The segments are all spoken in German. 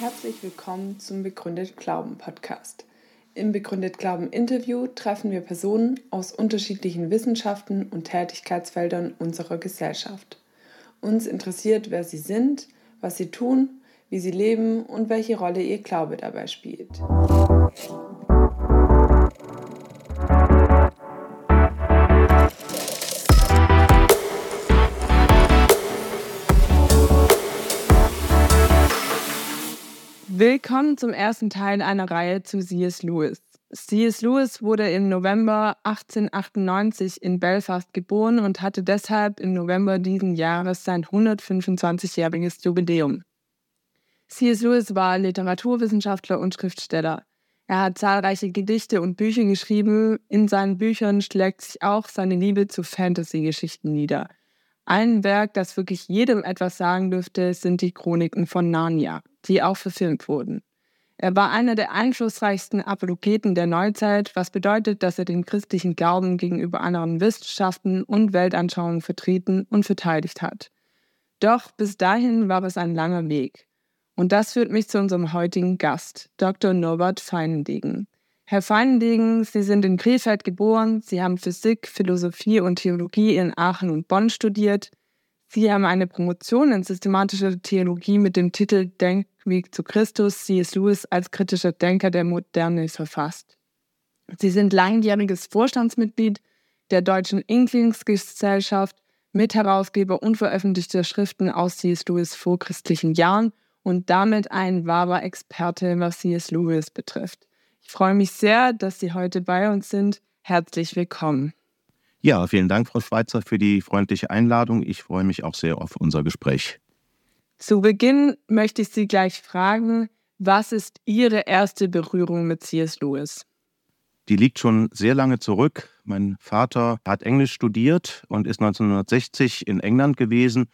Herzlich willkommen zum Begründet Glauben Podcast. Im Begründet Glauben Interview treffen wir Personen aus unterschiedlichen Wissenschaften und Tätigkeitsfeldern unserer Gesellschaft. Uns interessiert, wer sie sind, was sie tun, wie sie leben und welche Rolle ihr Glaube dabei spielt. Willkommen zum ersten Teil einer Reihe zu C.S. Lewis. C.S. Lewis wurde im November 1898 in Belfast geboren und hatte deshalb im November diesen Jahres sein 125-jähriges Jubiläum. C.S. Lewis war Literaturwissenschaftler und Schriftsteller. Er hat zahlreiche Gedichte und Bücher geschrieben. In seinen Büchern schlägt sich auch seine Liebe zu Fantasy-Geschichten nieder. Ein Werk, das wirklich jedem etwas sagen dürfte, sind die Chroniken von Narnia, die auch verfilmt wurden. Er war einer der einflussreichsten Apologeten der Neuzeit, was bedeutet, dass er den christlichen Glauben gegenüber anderen Wissenschaften und Weltanschauungen vertreten und verteidigt hat. Doch bis dahin war es ein langer Weg. Und das führt mich zu unserem heutigen Gast, Dr. Norbert Feinendegen. Herr Feinendegen, Sie sind in Krefeld geboren, Sie haben Physik, Philosophie und Theologie in Aachen und Bonn studiert. Sie haben eine Promotion in systematischer Theologie mit dem Titel Denkweg zu Christus, C.S. Lewis als kritischer Denker der Moderne verfasst. Sie sind langjähriges Vorstandsmitglied der Deutschen Inklingsgesellschaft, Mitherausgeber unveröffentlichter Schriften aus C.S. Lewis vorchristlichen Jahren und damit ein wahrer Experte, was C.S. Lewis betrifft. Ich freue mich sehr, dass Sie heute bei uns sind. Herzlich willkommen. Ja, vielen Dank, Frau Schweizer, für die freundliche Einladung. Ich freue mich auch sehr auf unser Gespräch. Zu Beginn möchte ich Sie gleich fragen, was ist Ihre erste Berührung mit C.S. Lewis? Die liegt schon sehr lange zurück. Mein Vater hat Englisch studiert und ist 1960 in England gewesen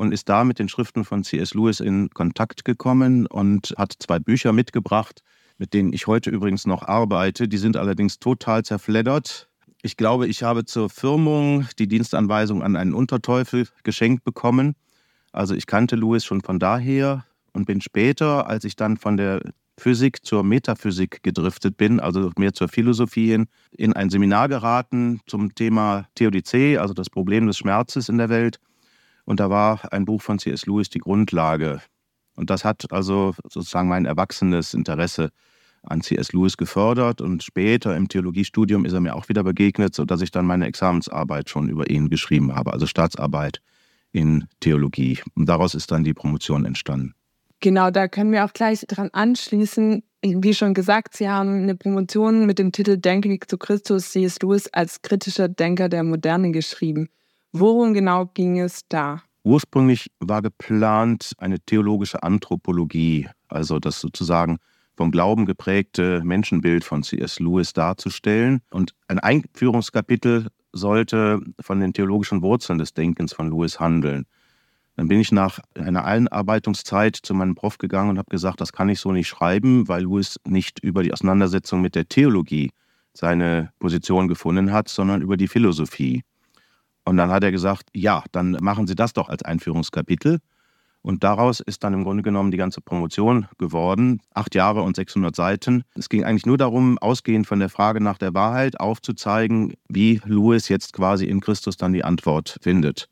und ist da mit den Schriften von C.S. Lewis in Kontakt gekommen und hat zwei Bücher mitgebracht, mit denen ich heute übrigens noch arbeite. Die sind allerdings total zerfleddert. Ich glaube, ich habe zur Firmung die Dienstanweisung an einen Unterteufel geschenkt bekommen. Also ich kannte Louis schon von daher und bin später, als ich dann von der Physik zur Metaphysik gedriftet bin, also mehr zur Philosophie hin, in ein Seminar geraten zum Thema Theodizee, also das Problem des Schmerzes in der Welt. Und da war ein Buch von C.S. Lewis die Grundlage. Und das hat also sozusagen mein erwachsenes Interesse an C.S. Lewis gefördert und später im Theologiestudium ist er mir auch wieder begegnet, sodass ich dann meine Examensarbeit schon über ihn geschrieben habe, also Staatsarbeit in Theologie. Und daraus ist dann die Promotion entstanden. Genau, da können wir auch gleich dran anschließen. Wie schon gesagt, Sie haben eine Promotion mit dem Titel Denke zu Christus C.S. Lewis als kritischer Denker der Moderne geschrieben. Worum genau ging es da? Ursprünglich war geplant eine theologische Anthropologie, also das sozusagen vom Glauben geprägte Menschenbild von C.S. Lewis darzustellen. Und ein Einführungskapitel sollte von den theologischen Wurzeln des Denkens von Lewis handeln. Dann bin ich nach einer Einarbeitungszeit zu meinem Prof gegangen und habe gesagt, das kann ich so nicht schreiben, weil Lewis nicht über die Auseinandersetzung mit der Theologie seine Position gefunden hat, sondern über die Philosophie. Und dann hat er gesagt, ja, dann machen Sie das doch als Einführungskapitel. Und daraus ist dann im Grunde genommen die ganze Promotion geworden. Acht Jahre und 600 Seiten. Es ging eigentlich nur darum, ausgehend von der Frage nach der Wahrheit, aufzuzeigen, wie Lewis jetzt quasi in Christus dann die Antwort findet.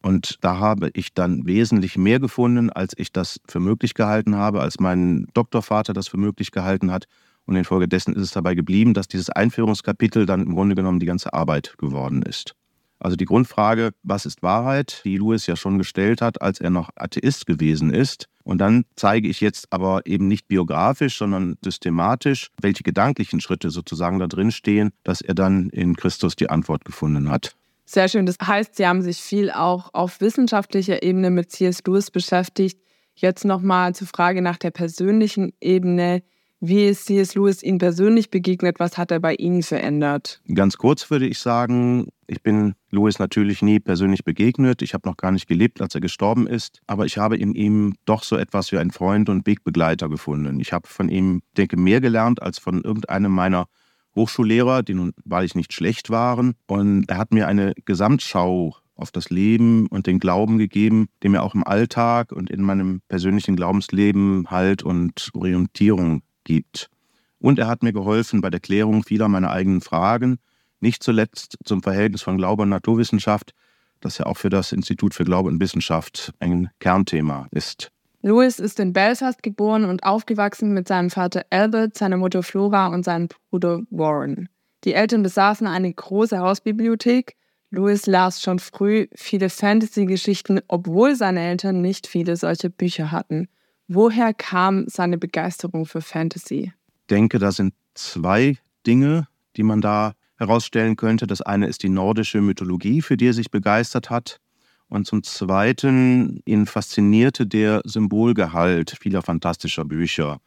Und da habe ich dann wesentlich mehr gefunden, als ich das für möglich gehalten habe, als mein Doktorvater das für möglich gehalten hat. Und infolgedessen ist es dabei geblieben, dass dieses Einführungskapitel dann im Grunde genommen die ganze Arbeit geworden ist. Also die Grundfrage, was ist Wahrheit, die Lewis ja schon gestellt hat, als er noch Atheist gewesen ist. Und dann zeige ich jetzt aber eben nicht biografisch, sondern systematisch, welche gedanklichen Schritte sozusagen da drin stehen, dass er dann in Christus die Antwort gefunden hat. Sehr schön. Das heißt, Sie haben sich viel auch auf wissenschaftlicher Ebene mit C.S. Lewis beschäftigt. Jetzt nochmal zur Frage nach der persönlichen Ebene. Wie ist C.S. Lewis Ihnen persönlich begegnet? Was hat er bei Ihnen verändert? Ganz kurz würde ich sagen, Ich bin Louis natürlich nie persönlich begegnet. Ich habe noch gar nicht gelebt, als er gestorben ist. Aber ich habe in ihm doch so etwas wie einen Freund und Wegbegleiter gefunden. Ich habe von ihm, denke, mehr gelernt als von irgendeinem meiner Hochschullehrer, die nun wahrlich nicht schlecht waren. Und er hat mir eine Gesamtschau auf das Leben und den Glauben gegeben, der mir auch im Alltag und in meinem persönlichen Glaubensleben Halt und Orientierung gibt. Und er hat mir geholfen bei der Klärung vieler meiner eigenen Fragen, nicht zuletzt zum Verhältnis von Glaube und Naturwissenschaft, das ja auch für das Institut für Glaube und Wissenschaft ein Kernthema ist. Louis ist in Belfast geboren und aufgewachsen mit seinem Vater Albert, seiner Mutter Flora und seinem Bruder Warren. Die Eltern besaßen eine große Hausbibliothek. Louis las schon früh viele Fantasy-Geschichten, obwohl seine Eltern nicht viele solche Bücher hatten. Woher kam seine Begeisterung für Fantasy? Ich denke, da sind zwei Dinge, die man da herausstellen könnte. Das eine ist die nordische Mythologie, für die er sich begeistert hat. Und zum Zweiten, ihn faszinierte der Symbolgehalt vieler fantastischer Bücher.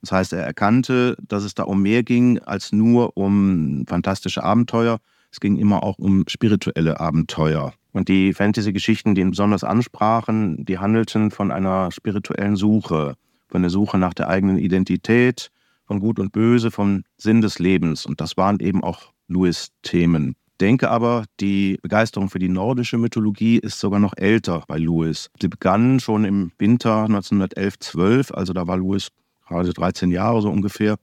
Das heißt, er erkannte, dass es da um mehr ging als nur um fantastische Abenteuer. Es ging immer auch um spirituelle Abenteuer. Und die Fantasy-Geschichten, die ihn besonders ansprachen, die handelten von einer spirituellen Suche, von der Suche nach der eigenen Identität, von Gut und Böse, vom Sinn des Lebens. Und das waren eben auch Lewis-Themen. Denke aber, die Begeisterung für die nordische Mythologie ist sogar noch älter bei Lewis. Sie begann schon im Winter 1911-12, also da war Lewis gerade 13 Jahre so ungefähr,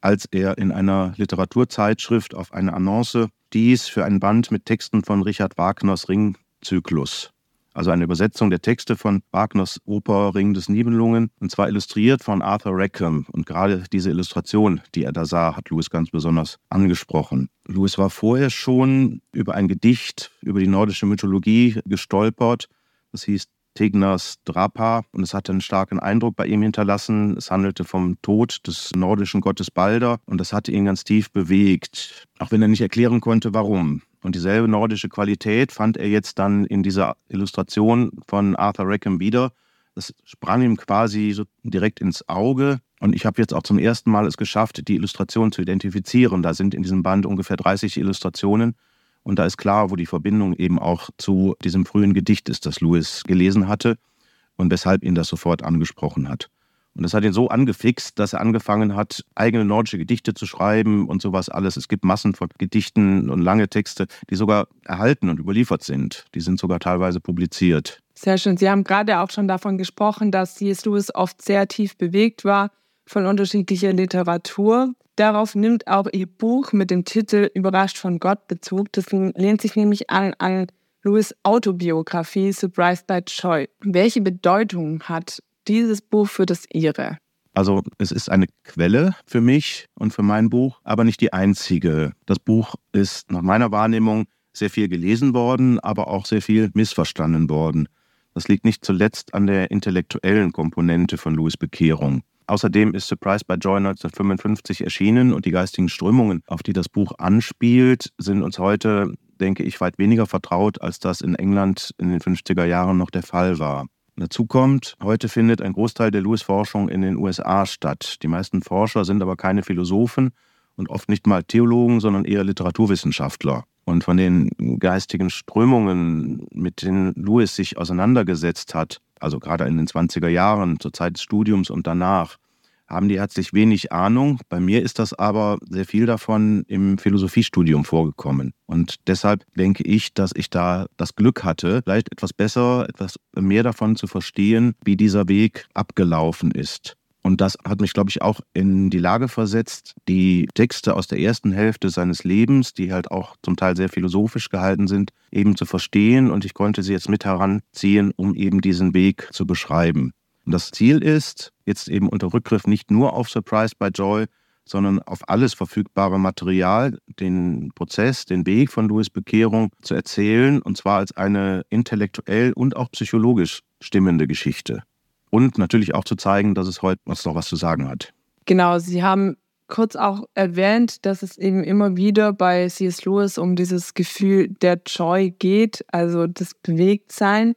als er in einer Literaturzeitschrift auf eine Annonce stieß für ein Band mit Texten von Richard Wagners Ringzyklus also eine Übersetzung der Texte von Wagners Oper Ring des Nibelungen, und zwar illustriert von Arthur Rackham. Und gerade diese Illustration, die er da sah, hat Lewis ganz besonders angesprochen. Lewis war vorher schon über ein Gedicht über die nordische Mythologie gestolpert. Das hieß Tegners Drapa und es hatte einen starken Eindruck bei ihm hinterlassen. Es handelte vom Tod des nordischen Gottes Balder und das hatte ihn ganz tief bewegt, auch wenn er nicht erklären konnte, warum. Und dieselbe nordische Qualität fand er jetzt dann in dieser Illustration von Arthur Rackham wieder. Das sprang ihm quasi so direkt ins Auge. Und ich habe jetzt auch zum ersten Mal es geschafft, die Illustration zu identifizieren. Da sind in diesem Band ungefähr 30 Illustrationen. Und da ist klar, wo die Verbindung eben auch zu diesem frühen Gedicht ist, das Lewis gelesen hatte und weshalb ihn das sofort angesprochen hat. Und das hat ihn so angefixt, dass er angefangen hat, eigene nordische Gedichte zu schreiben und sowas alles. Es gibt Massen von Gedichten und lange Texte, die sogar erhalten und überliefert sind. Die sind sogar teilweise publiziert. Sehr schön. Sie haben gerade auch schon davon gesprochen, dass C.S. Lewis oft sehr tief bewegt war von unterschiedlicher Literatur. Darauf nimmt auch Ihr Buch mit dem Titel Überrascht von Gott Bezug. Das lehnt sich nämlich an, an Lewis Autobiografie Surprised by Joy. Welche Bedeutung hat dieses Buch für das Ihre? Also es ist eine Quelle für mich und für mein Buch, aber nicht die einzige. Das Buch ist nach meiner Wahrnehmung sehr viel gelesen worden, aber auch sehr viel missverstanden worden. Das liegt nicht zuletzt an der intellektuellen Komponente von Louis Bekehrung. Außerdem ist Surprise by Joy 1955 erschienen und die geistigen Strömungen, auf die das Buch anspielt, sind uns heute, denke ich, weit weniger vertraut, als das in England in den 50er Jahren noch der Fall war. Dazu kommt, heute findet ein Großteil der Lewis-Forschung in den USA statt. Die meisten Forscher sind aber keine Philosophen und oft nicht mal Theologen, sondern eher Literaturwissenschaftler. Und von den geistigen Strömungen, mit denen Lewis sich auseinandergesetzt hat, also gerade in den 20er Jahren, zur Zeit des Studiums und danach, haben die herzlich wenig Ahnung. Bei mir ist das aber sehr viel davon im Philosophiestudium vorgekommen. Und deshalb denke ich, dass ich da das Glück hatte, vielleicht etwas besser, etwas mehr davon zu verstehen, wie dieser Weg abgelaufen ist. Und das hat mich, glaube ich, auch in die Lage versetzt, die Texte aus der ersten Hälfte seines Lebens, die halt auch zum Teil sehr philosophisch gehalten sind, eben zu verstehen. Und ich konnte sie jetzt mit heranziehen, um eben diesen Weg zu beschreiben. Und das Ziel ist, jetzt eben unter Rückgriff nicht nur auf Surprise by Joy, sondern auf alles verfügbare Material, den Prozess, den Weg von Louis Bekehrung zu erzählen, und zwar als eine intellektuell und auch psychologisch stimmende Geschichte. Und natürlich auch zu zeigen, dass es heute noch was zu sagen hat. Genau, Sie haben kurz auch erwähnt, dass es eben immer wieder bei C.S. Lewis um dieses Gefühl der Joy geht, also das Bewegtsein.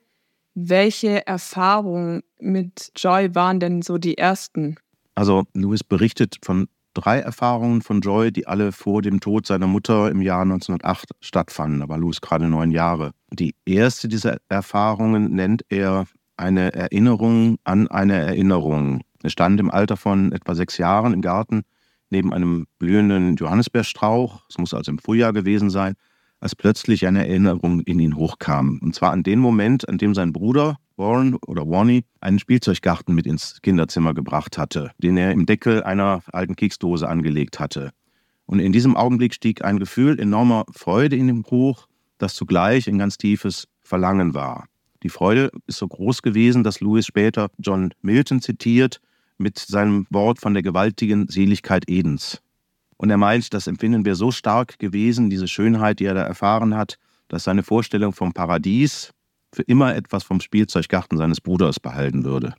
Welche Erfahrungen mit Joy waren denn so die ersten? Also Louis berichtet von drei Erfahrungen von Joy, die alle vor dem Tod seiner Mutter im Jahr 1908 stattfanden. Da war Louis gerade neun Jahre. Die erste dieser Erfahrungen nennt er eine Erinnerung an eine Erinnerung. Er stand im Alter von etwa sechs Jahren im Garten neben einem blühenden Johannisbeerstrauch, es muss also im Frühjahr gewesen sein, als plötzlich eine Erinnerung in ihn hochkam. Und zwar an den Moment, an dem sein Bruder Warren oder Warney einen Spielzeuggarten mit ins Kinderzimmer gebracht hatte, den er im Deckel einer alten Keksdose angelegt hatte. Und in diesem Augenblick stieg ein Gefühl enormer Freude in ihm hoch, das zugleich ein ganz tiefes Verlangen war. Die Freude ist so groß gewesen, dass Lewis später John Milton zitiert mit seinem Wort von der gewaltigen Seligkeit Edens. Und er meint, das Empfinden wäre so stark gewesen, diese Schönheit, die er da erfahren hat, dass seine Vorstellung vom Paradies für immer etwas vom Spielzeuggarten seines Bruders behalten würde.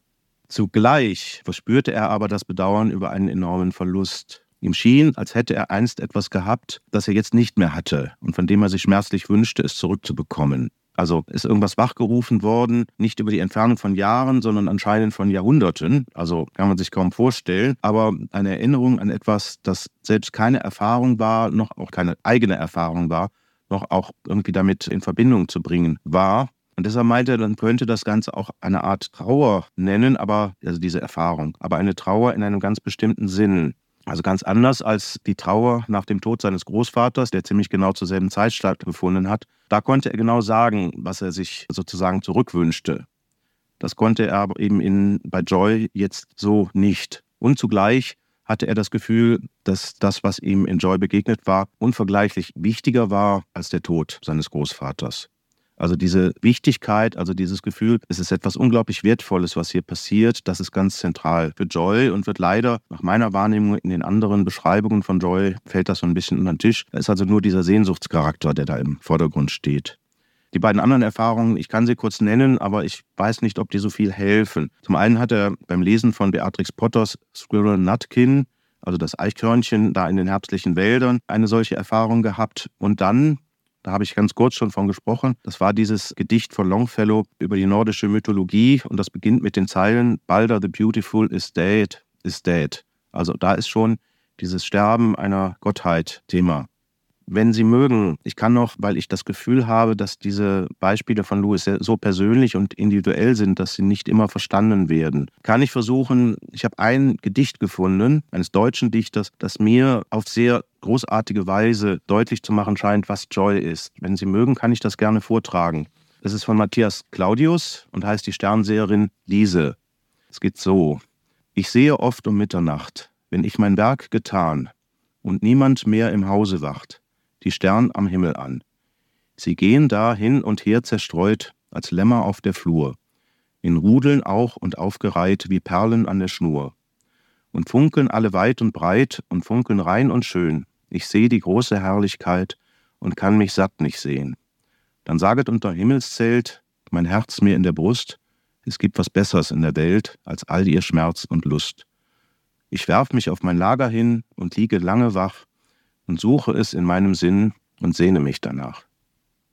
Zugleich verspürte er aber das Bedauern über einen enormen Verlust. Ihm schien, als hätte er einst etwas gehabt, das er jetzt nicht mehr hatte und von dem er sich schmerzlich wünschte, es zurückzubekommen. Also ist irgendwas wachgerufen worden, nicht über die Entfernung von Jahren, sondern anscheinend von Jahrhunderten. Also kann man sich kaum vorstellen. Aber eine Erinnerung an etwas, das selbst keine Erfahrung war, noch auch keine eigene Erfahrung war, noch auch irgendwie damit in Verbindung zu bringen war. Und deshalb meinte er, dann könnte das Ganze auch eine Art Trauer nennen, aber, also diese Erfahrung, aber eine Trauer in einem ganz bestimmten Sinn. Also ganz anders als die Trauer nach dem Tod seines Großvaters, der ziemlich genau zur selben Zeit stattgefunden hat. Da konnte er genau sagen, was er sich sozusagen zurückwünschte. Das konnte er aber eben in, bei Joy jetzt so nicht. Und zugleich hatte er das Gefühl, dass das, was ihm in Joy begegnet war, unvergleichlich wichtiger war als der Tod seines Großvaters. Also diese Wichtigkeit, also dieses Gefühl, es ist etwas unglaublich Wertvolles, was hier passiert, das ist ganz zentral für Joy und wird leider nach meiner Wahrnehmung in den anderen Beschreibungen von Joy fällt das so ein bisschen unter den Tisch. Da ist also nur dieser Sehnsuchtscharakter, der da im Vordergrund steht. Die beiden anderen Erfahrungen, ich kann sie kurz nennen, aber ich weiß nicht, ob die so viel helfen. Zum einen hat er beim Lesen von Beatrix Potters Squirrel Nutkin, also das Eichhörnchen da in den herbstlichen Wäldern, eine solche Erfahrung gehabt. Und dann da habe ich ganz kurz schon von gesprochen. Das war dieses Gedicht von Longfellow über die nordische Mythologie und das beginnt mit den Zeilen Balder the Beautiful is dead, is dead. Also da ist schon dieses Sterben einer Gottheit Thema wenn Sie mögen, ich kann noch, weil ich das Gefühl habe, dass diese Beispiele von Louis so persönlich und individuell sind, dass sie nicht immer verstanden werden, kann ich versuchen, ich habe ein Gedicht gefunden, eines deutschen Dichters, das mir auf sehr großartige Weise deutlich zu machen scheint, was Joy ist. Wenn Sie mögen, kann ich das gerne vortragen. Es ist von Matthias Claudius und heißt die Sternseherin Lise. Es geht so. Ich sehe oft um Mitternacht, wenn ich mein Werk getan und niemand mehr im Hause wacht, die Stern am Himmel an. Sie gehen da hin und her zerstreut, als Lämmer auf der Flur, in Rudeln auch und aufgereiht wie Perlen an der Schnur. Und funkeln alle weit und breit und funkeln rein und schön. Ich seh die große Herrlichkeit und kann mich satt nicht sehen. Dann saget unter Himmelszelt mein Herz mir in der Brust, es gibt was Besseres in der Welt als all ihr Schmerz und Lust. Ich werf mich auf mein Lager hin und liege lange wach, und suche es in meinem Sinn und sehne mich danach.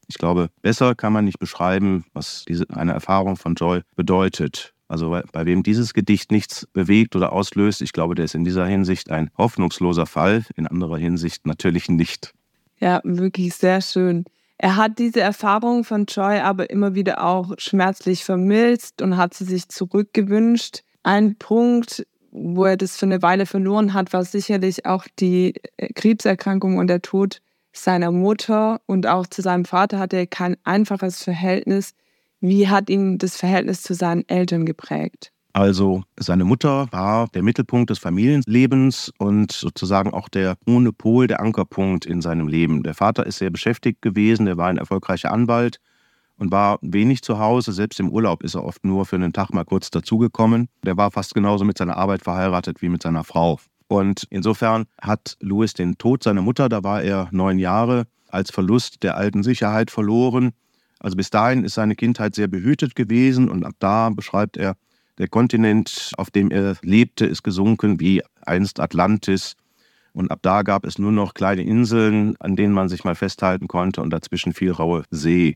Ich glaube, besser kann man nicht beschreiben, was diese, eine Erfahrung von Joy bedeutet. Also bei, bei wem dieses Gedicht nichts bewegt oder auslöst, ich glaube, der ist in dieser Hinsicht ein hoffnungsloser Fall, in anderer Hinsicht natürlich nicht. Ja, wirklich sehr schön. Er hat diese Erfahrung von Joy aber immer wieder auch schmerzlich vermilzt und hat sie sich zurückgewünscht. Ein Punkt, wo er das für eine Weile verloren hat, war sicherlich auch die äh, Krebserkrankung und der Tod seiner Mutter und auch zu seinem Vater hatte er kein einfaches Verhältnis. Wie hat ihn das Verhältnis zu seinen Eltern geprägt? Also seine Mutter war der Mittelpunkt des Familienlebens und sozusagen auch der Monopol, der Ankerpunkt in seinem Leben. Der Vater ist sehr beschäftigt gewesen, er war ein erfolgreicher Anwalt und war wenig zu Hause. Selbst im Urlaub ist er oft nur für einen Tag mal kurz dazugekommen. Der war fast genauso mit seiner Arbeit verheiratet wie mit seiner Frau. Und insofern hat Louis den Tod seiner Mutter, da war er neun Jahre, als Verlust der alten Sicherheit verloren. Also bis dahin ist seine Kindheit sehr behütet gewesen und ab da beschreibt er, der Kontinent, auf dem er lebte, ist gesunken wie einst Atlantis. Und ab da gab es nur noch kleine Inseln, an denen man sich mal festhalten konnte und dazwischen viel raue See.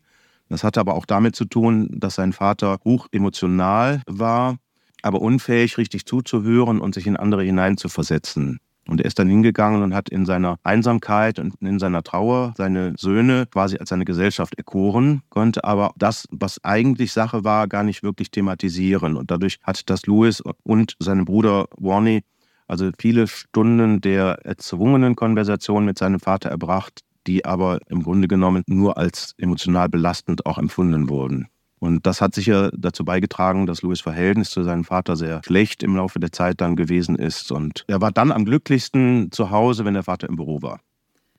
Das hatte aber auch damit zu tun, dass sein Vater hoch emotional war, aber unfähig, richtig zuzuhören und sich in andere hineinzuversetzen. Und er ist dann hingegangen und hat in seiner Einsamkeit und in seiner Trauer seine Söhne quasi als seine Gesellschaft erkoren, konnte aber das, was eigentlich Sache war, gar nicht wirklich thematisieren. Und dadurch hat das Louis und sein Bruder Warney also viele Stunden der erzwungenen Konversation mit seinem Vater erbracht, die aber im Grunde genommen nur als emotional belastend auch empfunden wurden. Und das hat sicher dazu beigetragen, dass Louis Verhältnis zu seinem Vater sehr schlecht im Laufe der Zeit dann gewesen ist. Und er war dann am glücklichsten zu Hause, wenn der Vater im Büro war.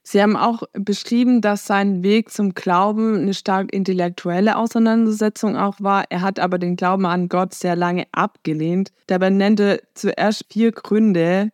Sie haben auch beschrieben, dass sein Weg zum Glauben eine stark intellektuelle Auseinandersetzung auch war. Er hat aber den Glauben an Gott sehr lange abgelehnt. Dabei nennt er zuerst vier Gründe,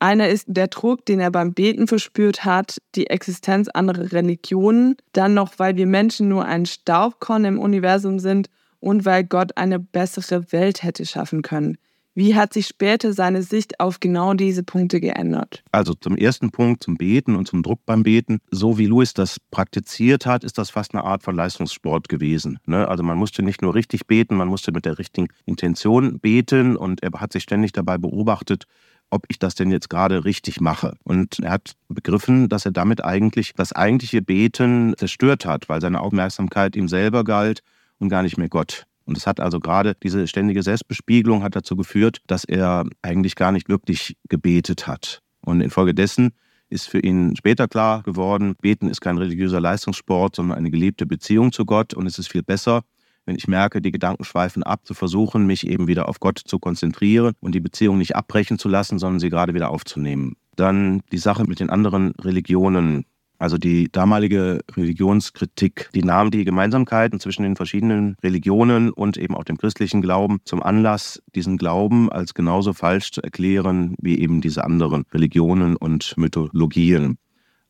einer ist der Druck, den er beim Beten verspürt hat, die Existenz anderer Religionen, dann noch, weil wir Menschen nur ein Staubkorn im Universum sind und weil Gott eine bessere Welt hätte schaffen können. Wie hat sich später seine Sicht auf genau diese Punkte geändert? Also zum ersten Punkt, zum Beten und zum Druck beim Beten. So wie Louis das praktiziert hat, ist das fast eine Art von Leistungssport gewesen. Ne? Also man musste nicht nur richtig beten, man musste mit der richtigen Intention beten und er hat sich ständig dabei beobachtet, ob ich das denn jetzt gerade richtig mache. Und er hat begriffen, dass er damit eigentlich das eigentliche Beten zerstört hat, weil seine Aufmerksamkeit ihm selber galt und gar nicht mehr Gott. Und es hat also gerade diese ständige Selbstbespiegelung hat dazu geführt, dass er eigentlich gar nicht wirklich gebetet hat. Und infolgedessen ist für ihn später klar geworden, Beten ist kein religiöser Leistungssport, sondern eine gelebte Beziehung zu Gott. Und es ist viel besser, wenn ich merke, die Gedanken schweifen ab, zu versuchen, mich eben wieder auf Gott zu konzentrieren und die Beziehung nicht abbrechen zu lassen, sondern sie gerade wieder aufzunehmen. Dann die Sache mit den anderen Religionen. Also die damalige Religionskritik, die nahm die Gemeinsamkeiten zwischen den verschiedenen Religionen und eben auch dem christlichen Glauben zum Anlass, diesen Glauben als genauso falsch zu erklären wie eben diese anderen Religionen und Mythologien.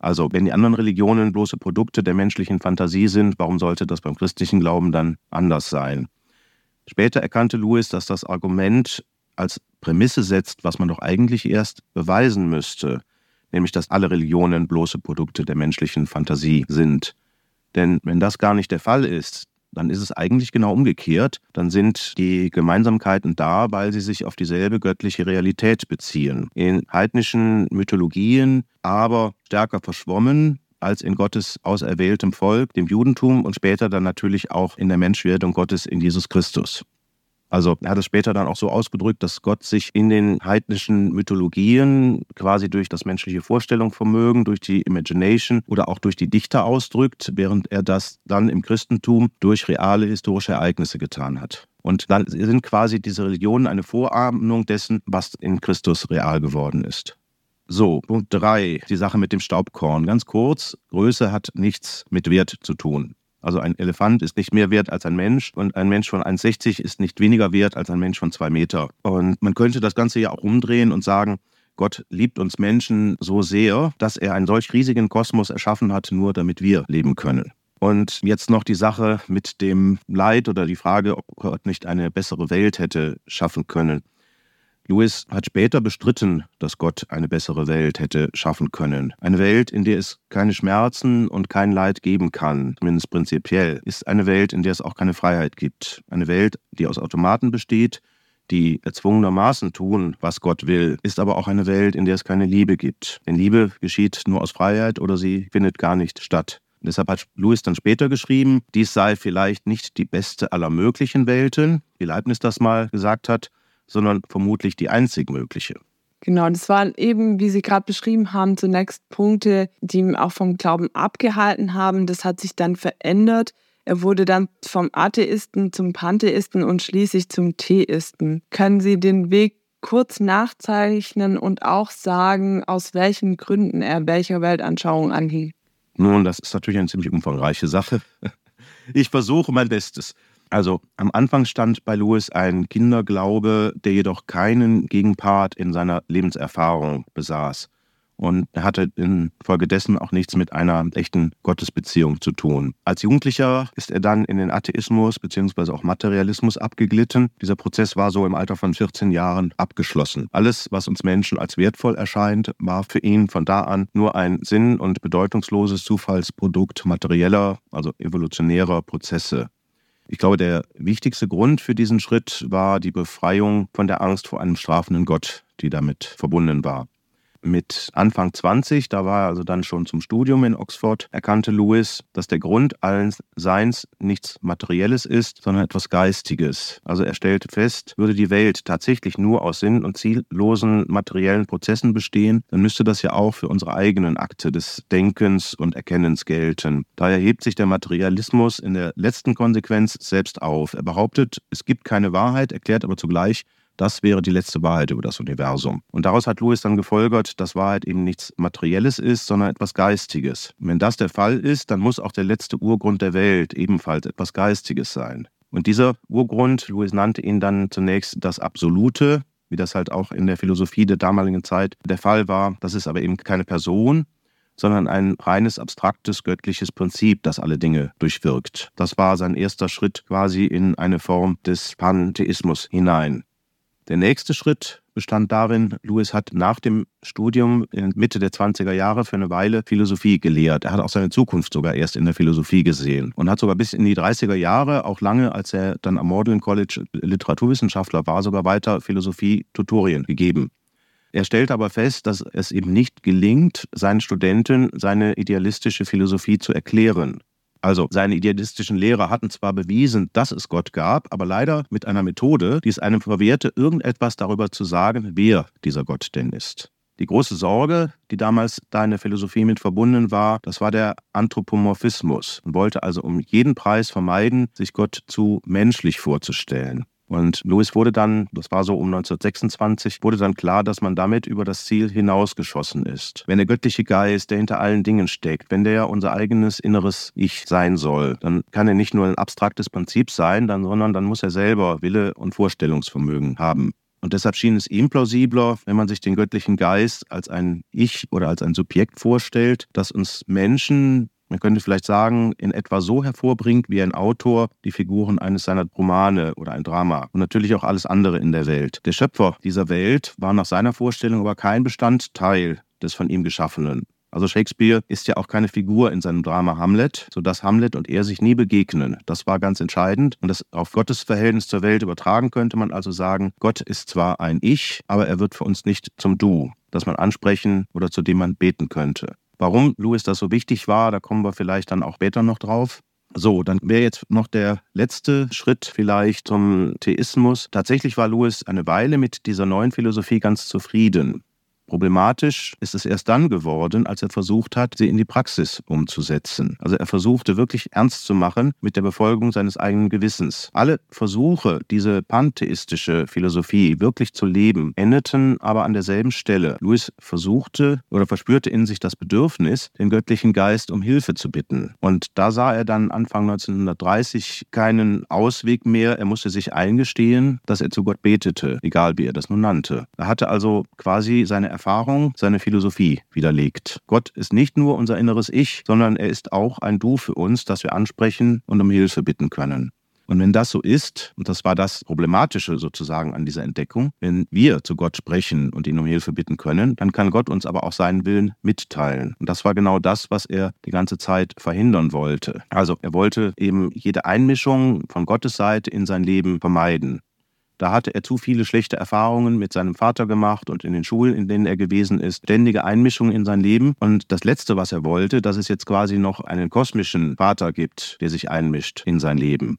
Also wenn die anderen Religionen bloße Produkte der menschlichen Fantasie sind, warum sollte das beim christlichen Glauben dann anders sein? Später erkannte Lewis, dass das Argument als Prämisse setzt, was man doch eigentlich erst beweisen müsste, nämlich dass alle Religionen bloße Produkte der menschlichen Fantasie sind. Denn wenn das gar nicht der Fall ist, dann ist es eigentlich genau umgekehrt. Dann sind die Gemeinsamkeiten da, weil sie sich auf dieselbe göttliche Realität beziehen. In heidnischen Mythologien aber stärker verschwommen als in Gottes auserwähltem Volk, dem Judentum und später dann natürlich auch in der Menschwerdung Gottes in Jesus Christus. Also er hat es später dann auch so ausgedrückt, dass Gott sich in den heidnischen Mythologien quasi durch das menschliche Vorstellungsvermögen, durch die Imagination oder auch durch die Dichter ausdrückt, während er das dann im Christentum durch reale historische Ereignisse getan hat. Und dann sind quasi diese Religionen eine Vorahnung dessen, was in Christus real geworden ist. So, Punkt 3, die Sache mit dem Staubkorn. Ganz kurz, Größe hat nichts mit Wert zu tun. Also ein Elefant ist nicht mehr wert als ein Mensch und ein Mensch von 1,60 ist nicht weniger wert als ein Mensch von zwei Meter. Und man könnte das Ganze ja auch umdrehen und sagen, Gott liebt uns Menschen so sehr, dass er einen solch riesigen Kosmos erschaffen hat, nur damit wir leben können. Und jetzt noch die Sache mit dem Leid oder die Frage, ob Gott nicht eine bessere Welt hätte schaffen können. Lewis hat später bestritten, dass Gott eine bessere Welt hätte schaffen können. Eine Welt, in der es keine Schmerzen und kein Leid geben kann, zumindest prinzipiell, ist eine Welt, in der es auch keine Freiheit gibt. Eine Welt, die aus Automaten besteht, die erzwungenermaßen tun, was Gott will, ist aber auch eine Welt, in der es keine Liebe gibt. Denn Liebe geschieht nur aus Freiheit oder sie findet gar nicht statt. Deshalb hat Lewis dann später geschrieben, dies sei vielleicht nicht die beste aller möglichen Welten, wie Leibniz das mal gesagt hat, sondern vermutlich die einzig mögliche. Genau, das waren eben, wie Sie gerade beschrieben haben, zunächst Punkte, die ihn auch vom Glauben abgehalten haben. Das hat sich dann verändert. Er wurde dann vom Atheisten zum Pantheisten und schließlich zum Theisten. Können Sie den Weg kurz nachzeichnen und auch sagen, aus welchen Gründen er welcher Weltanschauung anhing? Nun, das ist natürlich eine ziemlich umfangreiche Sache. Ich versuche mein Bestes. Also am Anfang stand bei Lewis ein Kinderglaube, der jedoch keinen Gegenpart in seiner Lebenserfahrung besaß. Und er hatte infolgedessen auch nichts mit einer echten Gottesbeziehung zu tun. Als Jugendlicher ist er dann in den Atheismus bzw. auch Materialismus abgeglitten. Dieser Prozess war so im Alter von 14 Jahren abgeschlossen. Alles, was uns Menschen als wertvoll erscheint, war für ihn von da an nur ein sinn- und bedeutungsloses Zufallsprodukt materieller, also evolutionärer Prozesse. Ich glaube, der wichtigste Grund für diesen Schritt war die Befreiung von der Angst vor einem strafenden Gott, die damit verbunden war. Mit Anfang 20, da war er also dann schon zum Studium in Oxford, erkannte Lewis, dass der Grund allen Seins nichts Materielles ist, sondern etwas Geistiges. Also er stellte fest, würde die Welt tatsächlich nur aus sinn- und ziellosen materiellen Prozessen bestehen, dann müsste das ja auch für unsere eigenen Akte des Denkens und Erkennens gelten. Daher hebt sich der Materialismus in der letzten Konsequenz selbst auf. Er behauptet, es gibt keine Wahrheit, erklärt aber zugleich, das wäre die letzte Wahrheit über das Universum. Und daraus hat Lewis dann gefolgert, dass Wahrheit eben nichts Materielles ist, sondern etwas Geistiges. Und wenn das der Fall ist, dann muss auch der letzte Urgrund der Welt ebenfalls etwas Geistiges sein. Und dieser Urgrund, Lewis nannte ihn dann zunächst das Absolute, wie das halt auch in der Philosophie der damaligen Zeit der Fall war. Das ist aber eben keine Person, sondern ein reines, abstraktes, göttliches Prinzip, das alle Dinge durchwirkt. Das war sein erster Schritt quasi in eine Form des Pantheismus hinein. Der nächste Schritt bestand darin, Lewis hat nach dem Studium in Mitte der 20er Jahre für eine Weile Philosophie gelehrt. Er hat auch seine Zukunft sogar erst in der Philosophie gesehen und hat sogar bis in die 30er Jahre, auch lange, als er dann am Magdalen College Literaturwissenschaftler war, sogar weiter Philosophie-Tutorien gegeben. Er stellt aber fest, dass es eben nicht gelingt, seinen Studenten seine idealistische Philosophie zu erklären. Also seine idealistischen Lehrer hatten zwar bewiesen, dass es Gott gab, aber leider mit einer Methode, die es einem verwehrte, irgendetwas darüber zu sagen, wer dieser Gott denn ist. Die große Sorge, die damals da in der Philosophie mit verbunden war, das war der Anthropomorphismus und wollte also um jeden Preis vermeiden, sich Gott zu menschlich vorzustellen. Und Louis wurde dann, das war so um 1926, wurde dann klar, dass man damit über das Ziel hinausgeschossen ist. Wenn der göttliche Geist, der hinter allen Dingen steckt, wenn der unser eigenes inneres Ich sein soll, dann kann er nicht nur ein abstraktes Prinzip sein, dann, sondern dann muss er selber Wille und Vorstellungsvermögen haben. Und deshalb schien es ihm plausibler, wenn man sich den göttlichen Geist als ein Ich oder als ein Subjekt vorstellt, das uns Menschen man könnte vielleicht sagen, in etwa so hervorbringt, wie ein Autor die Figuren eines seiner Romane oder ein Drama und natürlich auch alles andere in der Welt. Der Schöpfer dieser Welt war nach seiner Vorstellung aber kein Bestandteil des von ihm Geschaffenen. Also Shakespeare ist ja auch keine Figur in seinem Drama Hamlet, sodass Hamlet und er sich nie begegnen. Das war ganz entscheidend. Und das auf Gottes Verhältnis zur Welt übertragen könnte man also sagen, Gott ist zwar ein Ich, aber er wird für uns nicht zum Du, das man ansprechen oder zu dem man beten könnte. Warum Louis das so wichtig war, da kommen wir vielleicht dann auch später noch drauf. So, dann wäre jetzt noch der letzte Schritt vielleicht zum Theismus. Tatsächlich war Louis eine Weile mit dieser neuen Philosophie ganz zufrieden. Problematisch ist es erst dann geworden, als er versucht hat, sie in die Praxis umzusetzen. Also er versuchte wirklich ernst zu machen mit der Befolgung seines eigenen Gewissens. Alle Versuche, diese pantheistische Philosophie wirklich zu leben, endeten aber an derselben Stelle. Louis versuchte oder verspürte in sich das Bedürfnis, den göttlichen Geist um Hilfe zu bitten. Und da sah er dann Anfang 1930 keinen Ausweg mehr. Er musste sich eingestehen, dass er zu Gott betete, egal wie er das nun nannte. Er hatte also quasi seine Erfahrung seine Philosophie widerlegt. Gott ist nicht nur unser inneres Ich, sondern er ist auch ein Du für uns, das wir ansprechen und um Hilfe bitten können. Und wenn das so ist, und das war das Problematische sozusagen an dieser Entdeckung, wenn wir zu Gott sprechen und ihn um Hilfe bitten können, dann kann Gott uns aber auch seinen Willen mitteilen. Und das war genau das, was er die ganze Zeit verhindern wollte. Also er wollte eben jede Einmischung von Gottes Seite in sein Leben vermeiden. Da hatte er zu viele schlechte Erfahrungen mit seinem Vater gemacht und in den Schulen, in denen er gewesen ist, ständige Einmischung in sein Leben. Und das Letzte, was er wollte, dass es jetzt quasi noch einen kosmischen Vater gibt, der sich einmischt in sein Leben.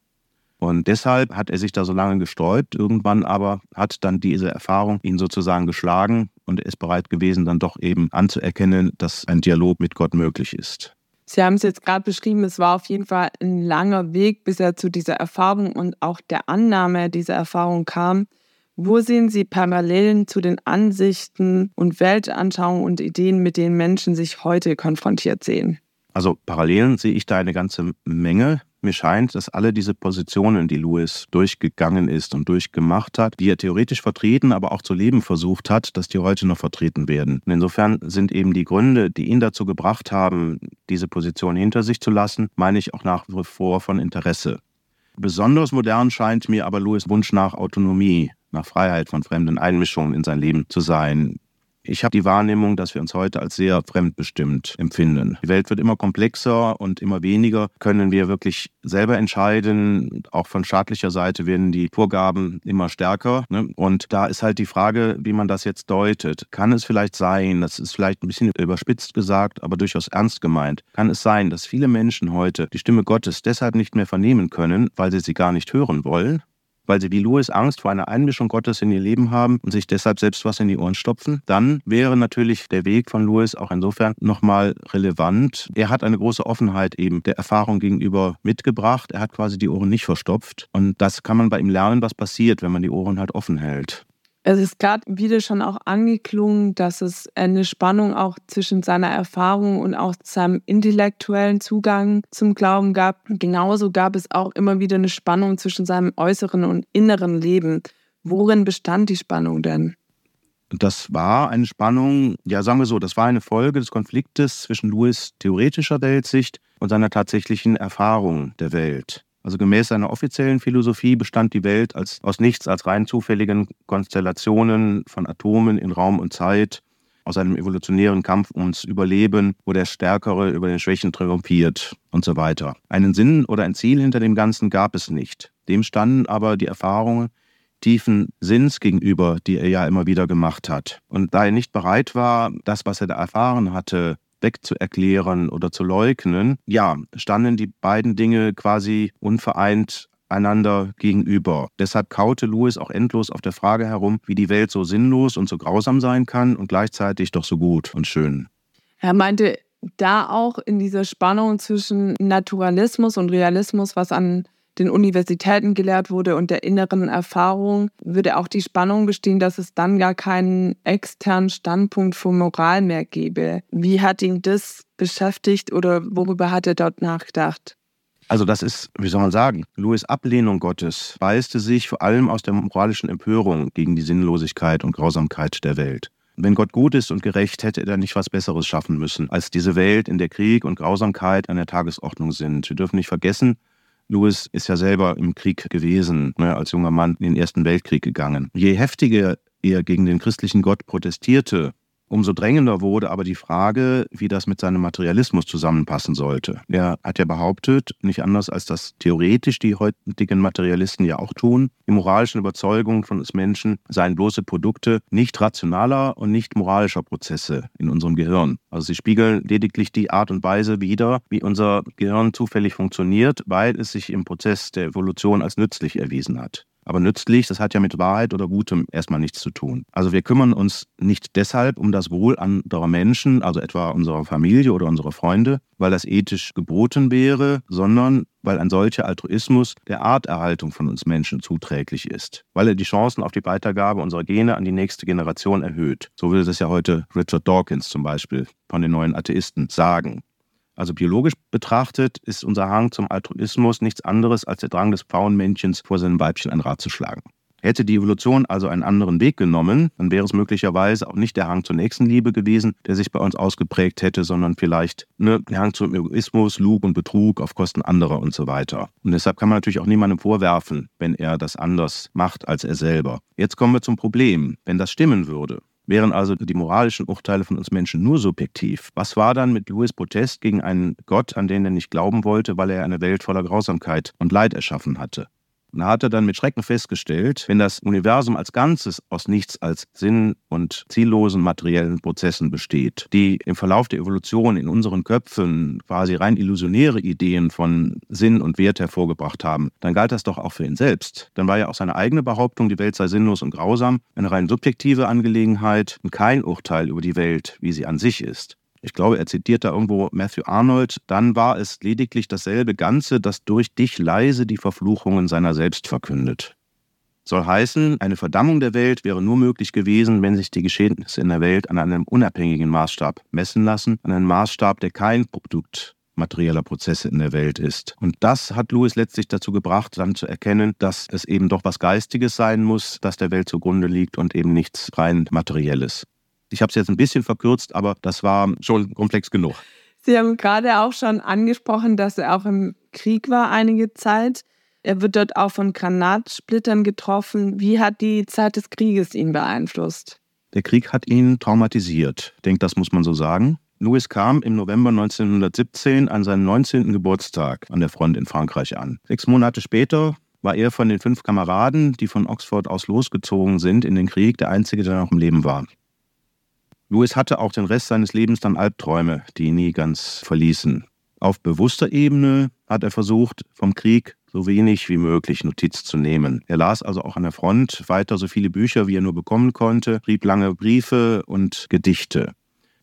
Und deshalb hat er sich da so lange gesträubt. Irgendwann aber hat dann diese Erfahrung ihn sozusagen geschlagen und er ist bereit gewesen, dann doch eben anzuerkennen, dass ein Dialog mit Gott möglich ist. Sie haben es jetzt gerade beschrieben, es war auf jeden Fall ein langer Weg, bis er zu dieser Erfahrung und auch der Annahme dieser Erfahrung kam. Wo sehen Sie Parallelen zu den Ansichten und Weltanschauungen und Ideen, mit denen Menschen sich heute konfrontiert sehen? Also Parallelen sehe ich da eine ganze Menge. Mir scheint, dass alle diese Positionen, die Lewis durchgegangen ist und durchgemacht hat, die er theoretisch vertreten, aber auch zu leben versucht hat, dass die heute noch vertreten werden. Und insofern sind eben die Gründe, die ihn dazu gebracht haben, diese Position hinter sich zu lassen, meine ich auch nach wie vor von Interesse. Besonders modern scheint mir aber Lewis Wunsch nach Autonomie, nach Freiheit von fremden Einmischungen in sein Leben zu sein. Ich habe die Wahrnehmung, dass wir uns heute als sehr fremdbestimmt empfinden. Die Welt wird immer komplexer und immer weniger können wir wirklich selber entscheiden. Auch von staatlicher Seite werden die Vorgaben immer stärker. Ne? Und da ist halt die Frage, wie man das jetzt deutet. Kann es vielleicht sein, das ist vielleicht ein bisschen überspitzt gesagt, aber durchaus ernst gemeint, kann es sein, dass viele Menschen heute die Stimme Gottes deshalb nicht mehr vernehmen können, weil sie sie gar nicht hören wollen, weil sie wie Louis Angst vor einer Einmischung Gottes in ihr Leben haben und sich deshalb selbst was in die Ohren stopfen, dann wäre natürlich der Weg von Louis auch insofern nochmal relevant. Er hat eine große Offenheit eben der Erfahrung gegenüber mitgebracht. Er hat quasi die Ohren nicht verstopft. Und das kann man bei ihm lernen, was passiert, wenn man die Ohren halt offen hält. Es ist gerade wieder schon auch angeklungen, dass es eine Spannung auch zwischen seiner Erfahrung und auch seinem intellektuellen Zugang zum Glauben gab. Genauso gab es auch immer wieder eine Spannung zwischen seinem äußeren und inneren Leben. Worin bestand die Spannung denn? Das war eine Spannung, ja sagen wir so, das war eine Folge des Konfliktes zwischen Louis theoretischer Weltsicht und seiner tatsächlichen Erfahrung der Welt. Also gemäß seiner offiziellen Philosophie bestand die Welt als, aus nichts als rein zufälligen Konstellationen von Atomen in Raum und Zeit, aus einem evolutionären Kampf ums Überleben, wo der Stärkere über den Schwächen triumphiert und so weiter. Einen Sinn oder ein Ziel hinter dem Ganzen gab es nicht. Dem standen aber die Erfahrungen tiefen Sinns gegenüber, die er ja immer wieder gemacht hat. Und da er nicht bereit war, das, was er da erfahren hatte, wegzuerklären oder zu leugnen, ja, standen die beiden Dinge quasi unvereint einander gegenüber. Deshalb kaute Louis auch endlos auf der Frage herum, wie die Welt so sinnlos und so grausam sein kann und gleichzeitig doch so gut und schön. Er meinte da auch in dieser Spannung zwischen Naturalismus und Realismus, was an den Universitäten gelehrt wurde und der inneren Erfahrung, würde auch die Spannung bestehen, dass es dann gar keinen externen Standpunkt für Moral mehr gäbe. Wie hat ihn das beschäftigt oder worüber hat er dort nachgedacht? Also das ist, wie soll man sagen, Louis Ablehnung Gottes speiste sich vor allem aus der moralischen Empörung gegen die Sinnlosigkeit und Grausamkeit der Welt. Wenn Gott gut ist und gerecht, hätte er dann nicht was Besseres schaffen müssen, als diese Welt, in der Krieg und Grausamkeit an der Tagesordnung sind. Wir dürfen nicht vergessen, Louis ist ja selber im Krieg gewesen, ne, als junger Mann in den Ersten Weltkrieg gegangen. Je heftiger er gegen den christlichen Gott protestierte, Umso drängender wurde aber die Frage, wie das mit seinem Materialismus zusammenpassen sollte. Er hat ja behauptet, nicht anders als das theoretisch die heutigen Materialisten ja auch tun, die moralischen Überzeugungen von uns Menschen seien bloße Produkte nicht rationaler und nicht moralischer Prozesse in unserem Gehirn. Also sie spiegeln lediglich die Art und Weise wider, wie unser Gehirn zufällig funktioniert, weil es sich im Prozess der Evolution als nützlich erwiesen hat. Aber nützlich, das hat ja mit Wahrheit oder Gutem erstmal nichts zu tun. Also wir kümmern uns nicht deshalb um das Wohl anderer Menschen, also etwa unserer Familie oder unserer Freunde, weil das ethisch geboten wäre, sondern weil ein solcher Altruismus der Arterhaltung von uns Menschen zuträglich ist, weil er die Chancen auf die Weitergabe unserer Gene an die nächste Generation erhöht. So will es ja heute Richard Dawkins zum Beispiel von den neuen Atheisten sagen. Also biologisch betrachtet ist unser Hang zum Altruismus nichts anderes als der Drang des Pfauenmännchens, vor seinem Weibchen ein Rad zu schlagen. Hätte die Evolution also einen anderen Weg genommen, dann wäre es möglicherweise auch nicht der Hang zur Nächstenliebe gewesen, der sich bei uns ausgeprägt hätte, sondern vielleicht ne, der Hang zum Egoismus, Lug und Betrug auf Kosten anderer und so weiter. Und deshalb kann man natürlich auch niemandem vorwerfen, wenn er das anders macht als er selber. Jetzt kommen wir zum Problem. Wenn das stimmen würde, Wären also die moralischen Urteile von uns Menschen nur subjektiv, was war dann mit Louis Protest gegen einen Gott, an den er nicht glauben wollte, weil er eine Welt voller Grausamkeit und Leid erschaffen hatte? Und da hat er dann mit Schrecken festgestellt, wenn das Universum als Ganzes aus nichts als sinn- und ziellosen materiellen Prozessen besteht, die im Verlauf der Evolution in unseren Köpfen quasi rein illusionäre Ideen von Sinn und Wert hervorgebracht haben, dann galt das doch auch für ihn selbst. Dann war ja auch seine eigene Behauptung, die Welt sei sinnlos und grausam, eine rein subjektive Angelegenheit und kein Urteil über die Welt, wie sie an sich ist ich glaube, er zitiert da irgendwo Matthew Arnold, dann war es lediglich dasselbe Ganze, das durch dich leise die Verfluchungen seiner selbst verkündet. Soll heißen, eine Verdammung der Welt wäre nur möglich gewesen, wenn sich die Geschehnisse in der Welt an einem unabhängigen Maßstab messen lassen, an einem Maßstab, der kein Produkt materieller Prozesse in der Welt ist. Und das hat Lewis letztlich dazu gebracht, dann zu erkennen, dass es eben doch was Geistiges sein muss, das der Welt zugrunde liegt und eben nichts rein Materielles. Ich habe es jetzt ein bisschen verkürzt, aber das war schon komplex genug. Sie haben gerade auch schon angesprochen, dass er auch im Krieg war einige Zeit. Er wird dort auch von Granatsplittern getroffen. Wie hat die Zeit des Krieges ihn beeinflusst? Der Krieg hat ihn traumatisiert. Ich denke, das muss man so sagen. Louis kam im November 1917 an seinen 19. Geburtstag an der Front in Frankreich an. Sechs Monate später war er von den fünf Kameraden, die von Oxford aus losgezogen sind in den Krieg, der einzige, der noch im Leben war. Louis hatte auch den Rest seines Lebens dann Albträume, die ihn nie ganz verließen. Auf bewusster Ebene hat er versucht, vom Krieg so wenig wie möglich Notiz zu nehmen. Er las also auch an der Front weiter so viele Bücher, wie er nur bekommen konnte, schrieb lange Briefe und Gedichte.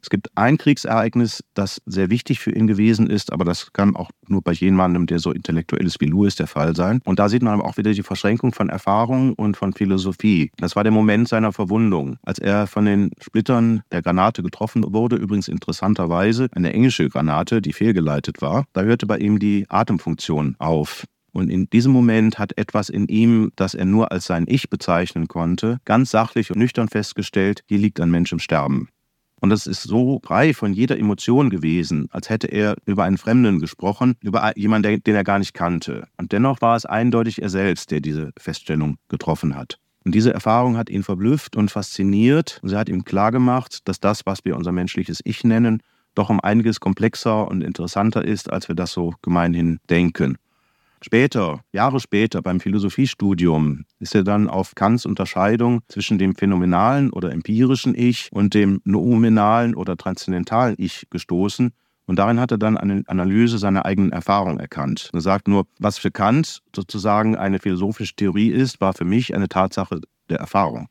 Es gibt ein Kriegsereignis, das sehr wichtig für ihn gewesen ist, aber das kann auch nur bei jemandem, der so intellektuell ist wie Louis, der Fall sein. Und da sieht man auch wieder die Verschränkung von Erfahrung und von Philosophie. Das war der Moment seiner Verwundung, als er von den Splittern der Granate getroffen wurde, übrigens interessanterweise eine englische Granate, die fehlgeleitet war. Da hörte bei ihm die Atemfunktion auf. Und in diesem Moment hat etwas in ihm, das er nur als sein Ich bezeichnen konnte, ganz sachlich und nüchtern festgestellt, hier liegt ein Mensch im Sterben. Und das ist so frei von jeder Emotion gewesen, als hätte er über einen Fremden gesprochen, über jemanden, den er gar nicht kannte. Und dennoch war es eindeutig er selbst, der diese Feststellung getroffen hat. Und diese Erfahrung hat ihn verblüfft und fasziniert. Und sie hat ihm klargemacht, dass das, was wir unser menschliches Ich nennen, doch um einiges komplexer und interessanter ist, als wir das so gemeinhin denken. Später, Jahre später beim Philosophiestudium ist er dann auf Kants Unterscheidung zwischen dem phänomenalen oder empirischen Ich und dem noumenalen oder transzendentalen Ich gestoßen. Und darin hat er dann eine Analyse seiner eigenen Erfahrung erkannt. Er sagt nur, was für Kant sozusagen eine philosophische Theorie ist, war für mich eine Tatsache der Erfahrung.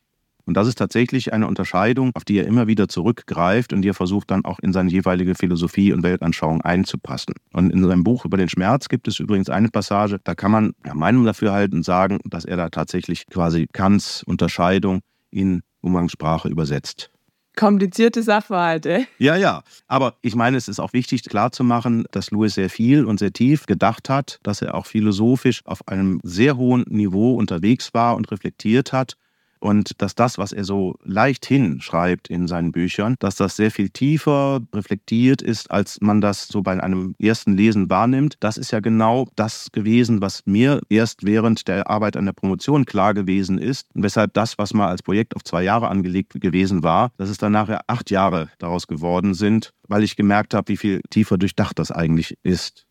Und das ist tatsächlich eine Unterscheidung, auf die er immer wieder zurückgreift und die er versucht dann auch in seine jeweilige Philosophie und Weltanschauung einzupassen. Und in seinem Buch über den Schmerz gibt es übrigens eine Passage, da kann man ja, Meinung dafür halten und sagen, dass er da tatsächlich quasi Kants Unterscheidung in Umgangssprache übersetzt komplizierte Sachverhalte. Ja, ja. Aber ich meine, es ist auch wichtig klarzumachen, dass Louis sehr viel und sehr tief gedacht hat, dass er auch philosophisch auf einem sehr hohen Niveau unterwegs war und reflektiert hat und dass das, was er so leicht hinschreibt in seinen Büchern, dass das sehr viel tiefer reflektiert ist, als man das so bei einem ersten Lesen wahrnimmt. Das ist ja genau das gewesen, was mir erst während der Arbeit an der Promotion klar gewesen ist und weshalb das, was mal als Projekt auf zwei Jahre angelegt gewesen war, dass es dann nachher acht Jahre daraus geworden sind, weil ich gemerkt habe, wie viel tiefer durchdacht das eigentlich ist.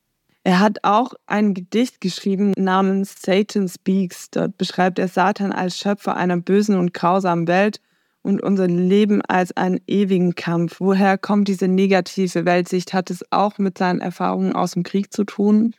Er hat auch ein Gedicht geschrieben namens Satan Speaks. Dort beschreibt er Satan als Schöpfer einer bösen und grausamen Welt und unser Leben als einen ewigen Kampf. Woher kommt diese negative Weltsicht? Hat es auch mit seinen Erfahrungen aus dem Krieg zu tun?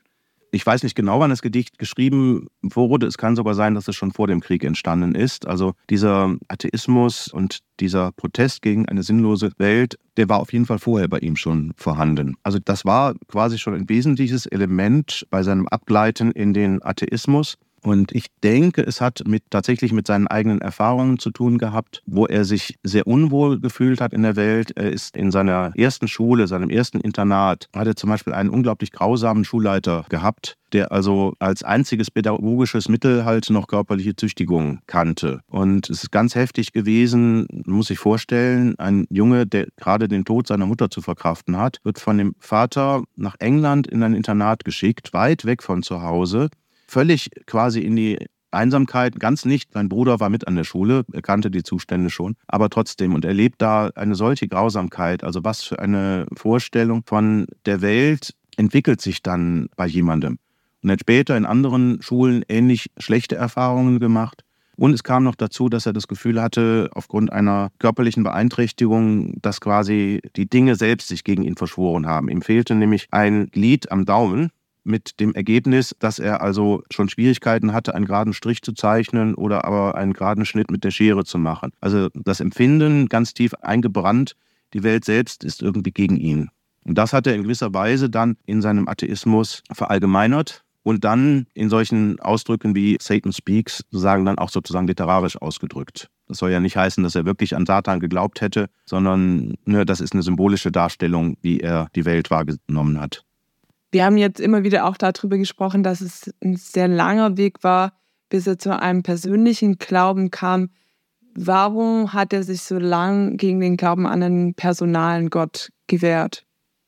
Ich weiß nicht genau, wann das Gedicht geschrieben wurde. Es kann sogar sein, dass es schon vor dem Krieg entstanden ist. Also dieser Atheismus und dieser Protest gegen eine sinnlose Welt, der war auf jeden Fall vorher bei ihm schon vorhanden. Also das war quasi schon ein wesentliches Element bei seinem Abgleiten in den Atheismus. Und ich denke, es hat mit, tatsächlich mit seinen eigenen Erfahrungen zu tun gehabt, wo er sich sehr unwohl gefühlt hat in der Welt. Er ist in seiner ersten Schule, seinem ersten Internat, hat er zum Beispiel einen unglaublich grausamen Schulleiter gehabt, der also als einziges pädagogisches Mittel halt noch körperliche Züchtigung kannte. Und es ist ganz heftig gewesen, muss ich vorstellen, ein Junge, der gerade den Tod seiner Mutter zu verkraften hat, wird von dem Vater nach England in ein Internat geschickt, weit weg von zu Hause völlig quasi in die Einsamkeit, ganz nicht. Sein Bruder war mit an der Schule, er kannte die Zustände schon, aber trotzdem. Und er lebt da eine solche Grausamkeit. Also was für eine Vorstellung von der Welt entwickelt sich dann bei jemandem. Und er hat später in anderen Schulen ähnlich schlechte Erfahrungen gemacht. Und es kam noch dazu, dass er das Gefühl hatte, aufgrund einer körperlichen Beeinträchtigung, dass quasi die Dinge selbst sich gegen ihn verschworen haben. Ihm fehlte nämlich ein Glied am Daumen mit dem Ergebnis, dass er also schon Schwierigkeiten hatte, einen geraden Strich zu zeichnen oder aber einen geraden Schnitt mit der Schere zu machen. Also das Empfinden ganz tief eingebrannt, die Welt selbst ist irgendwie gegen ihn. Und das hat er in gewisser Weise dann in seinem Atheismus verallgemeinert und dann in solchen Ausdrücken wie Satan Speaks sozusagen dann auch sozusagen literarisch ausgedrückt. Das soll ja nicht heißen, dass er wirklich an Satan geglaubt hätte, sondern ne, das ist eine symbolische Darstellung, wie er die Welt wahrgenommen hat. Wir haben jetzt immer wieder auch darüber gesprochen, dass es ein sehr langer Weg war, bis er zu einem persönlichen Glauben kam. Warum hat er sich so lang gegen den Glauben an einen personalen Gott gewehrt?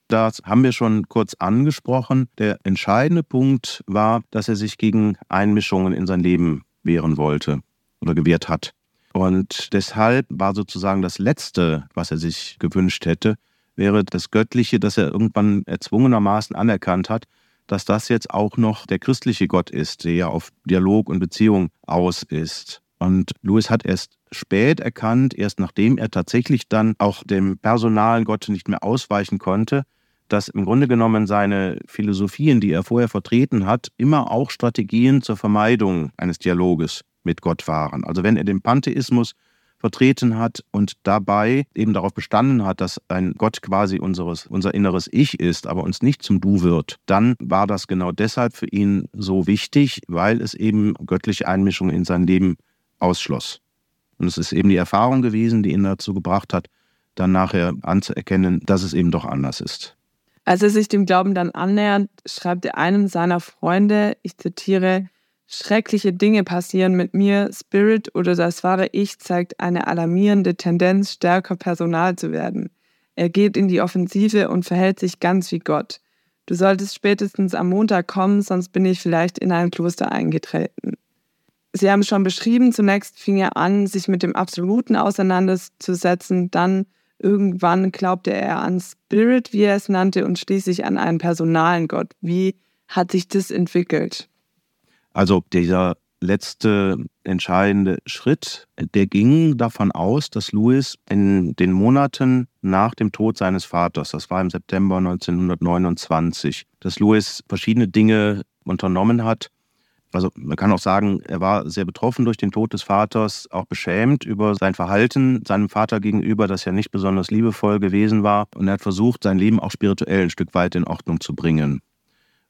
Das haben wir schon kurz angesprochen. Der entscheidende Punkt war, dass er sich gegen Einmischungen in sein Leben wehren wollte oder gewehrt hat. Und deshalb war sozusagen das Letzte, was er sich gewünscht hätte, wäre das Göttliche, das er irgendwann erzwungenermaßen anerkannt hat, dass das jetzt auch noch der christliche Gott ist, der ja auf Dialog und Beziehung aus ist. Und Louis hat erst spät erkannt, erst nachdem er tatsächlich dann auch dem personalen Gott nicht mehr ausweichen konnte, dass im Grunde genommen seine Philosophien, die er vorher vertreten hat, immer auch Strategien zur Vermeidung eines Dialoges mit Gott waren. Also wenn er den Pantheismus vertreten hat und dabei eben darauf bestanden hat, dass ein Gott quasi unseres, unser inneres Ich ist, aber uns nicht zum Du wird, dann war das genau deshalb für ihn so wichtig, weil es eben göttliche Einmischung in sein Leben ausschloss. Und es ist eben die Erfahrung gewesen, die ihn dazu gebracht hat, dann nachher anzuerkennen, dass es eben doch anders ist. Als er sich dem Glauben dann annähert, schreibt er einem seiner Freunde, ich zitiere, Schreckliche Dinge passieren mit mir, Spirit oder das wahre Ich zeigt eine alarmierende Tendenz, stärker Personal zu werden. Er geht in die Offensive und verhält sich ganz wie Gott. Du solltest spätestens am Montag kommen, sonst bin ich vielleicht in ein Kloster eingetreten. Sie haben schon beschrieben, zunächst fing er an, sich mit dem Absoluten auseinanderzusetzen, dann irgendwann glaubte er an Spirit, wie er es nannte, und schließlich an einen personalen Gott. Wie hat sich das entwickelt? Also dieser letzte entscheidende Schritt, der ging davon aus, dass Louis in den Monaten nach dem Tod seines Vaters, das war im September 1929, dass Louis verschiedene Dinge unternommen hat. Also man kann auch sagen, er war sehr betroffen durch den Tod des Vaters, auch beschämt über sein Verhalten seinem Vater gegenüber, das ja nicht besonders liebevoll gewesen war. Und er hat versucht, sein Leben auch spirituell ein Stück weit in Ordnung zu bringen.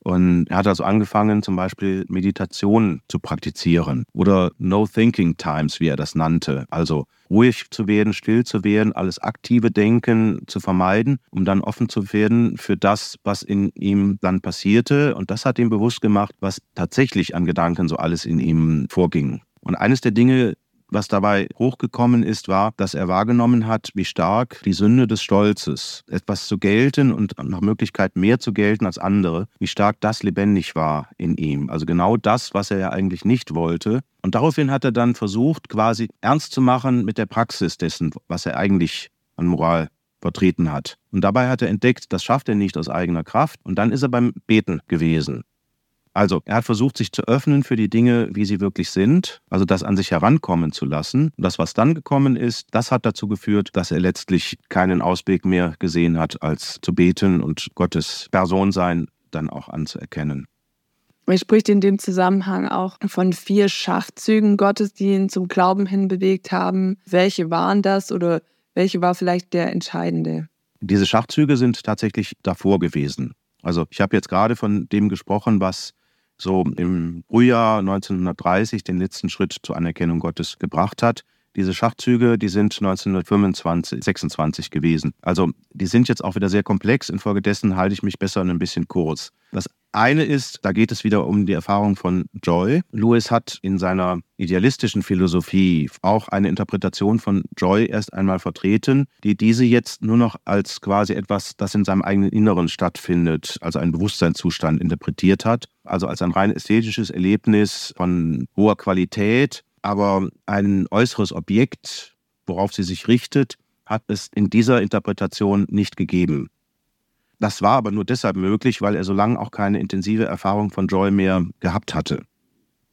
Und er hat also angefangen, zum Beispiel Meditation zu praktizieren oder No Thinking Times, wie er das nannte. Also ruhig zu werden, still zu werden, alles aktive Denken zu vermeiden, um dann offen zu werden für das, was in ihm dann passierte. Und das hat ihm bewusst gemacht, was tatsächlich an Gedanken so alles in ihm vorging. Und eines der Dinge, was dabei hochgekommen ist, war, dass er wahrgenommen hat, wie stark die Sünde des Stolzes, etwas zu gelten und nach Möglichkeit mehr zu gelten als andere, wie stark das lebendig war in ihm. Also genau das, was er ja eigentlich nicht wollte. Und daraufhin hat er dann versucht, quasi ernst zu machen mit der Praxis dessen, was er eigentlich an Moral vertreten hat. Und dabei hat er entdeckt, das schafft er nicht aus eigener Kraft. Und dann ist er beim Beten gewesen. Also, er hat versucht, sich zu öffnen für die Dinge, wie sie wirklich sind, also das an sich herankommen zu lassen. Und das, was dann gekommen ist, das hat dazu geführt, dass er letztlich keinen Ausweg mehr gesehen hat, als zu beten und Gottes Personsein dann auch anzuerkennen. Er spricht in dem Zusammenhang auch von vier Schachzügen Gottes, die ihn zum Glauben hin bewegt haben. Welche waren das oder welche war vielleicht der entscheidende? Diese Schachzüge sind tatsächlich davor gewesen. Also ich habe jetzt gerade von dem gesprochen, was so im Frühjahr 1930 den letzten Schritt zur Anerkennung Gottes gebracht hat. Diese Schachzüge, die sind 1925, 26 gewesen. Also die sind jetzt auch wieder sehr komplex. Infolgedessen halte ich mich besser ein bisschen kurz. Das eine ist, da geht es wieder um die Erfahrung von Joy. Lewis hat in seiner idealistischen Philosophie auch eine Interpretation von Joy erst einmal vertreten, die diese jetzt nur noch als quasi etwas, das in seinem eigenen Inneren stattfindet, also einen Bewusstseinszustand interpretiert hat, also als ein rein ästhetisches Erlebnis von hoher Qualität, aber ein äußeres Objekt, worauf sie sich richtet, hat es in dieser Interpretation nicht gegeben. Das war aber nur deshalb möglich, weil er so lange auch keine intensive Erfahrung von Joy mehr gehabt hatte.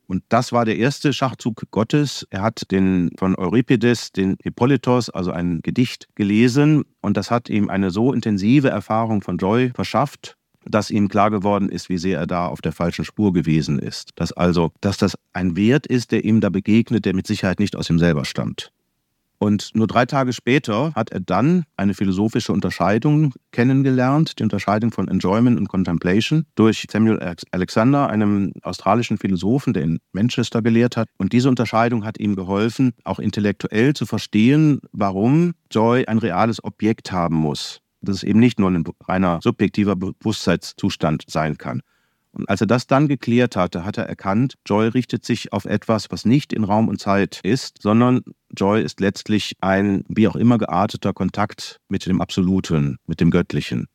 Und das war der erste Schachzug Gottes. Er hat den von Euripides, den Hippolytos, also ein Gedicht gelesen und das hat ihm eine so intensive Erfahrung von Joy verschafft, dass ihm klar geworden ist, wie sehr er da auf der falschen Spur gewesen ist. Dass also, dass das ein Wert ist, der ihm da begegnet, der mit Sicherheit nicht aus ihm selber stammt. Und nur drei Tage später hat er dann eine philosophische Unterscheidung kennengelernt, die Unterscheidung von Enjoyment und Contemplation, durch Samuel Alexander, einem australischen Philosophen, der in Manchester gelehrt hat. Und diese Unterscheidung hat ihm geholfen, auch intellektuell zu verstehen, warum Joy ein reales Objekt haben muss. Dass es eben nicht nur ein reiner subjektiver Bewusstseinszustand sein kann. Und als er das dann geklärt hatte, hat er erkannt, Joy richtet sich auf etwas, was nicht in Raum und Zeit ist, sondern Joy ist letztlich ein wie auch immer gearteter Kontakt mit dem Absoluten, mit dem Göttlichen.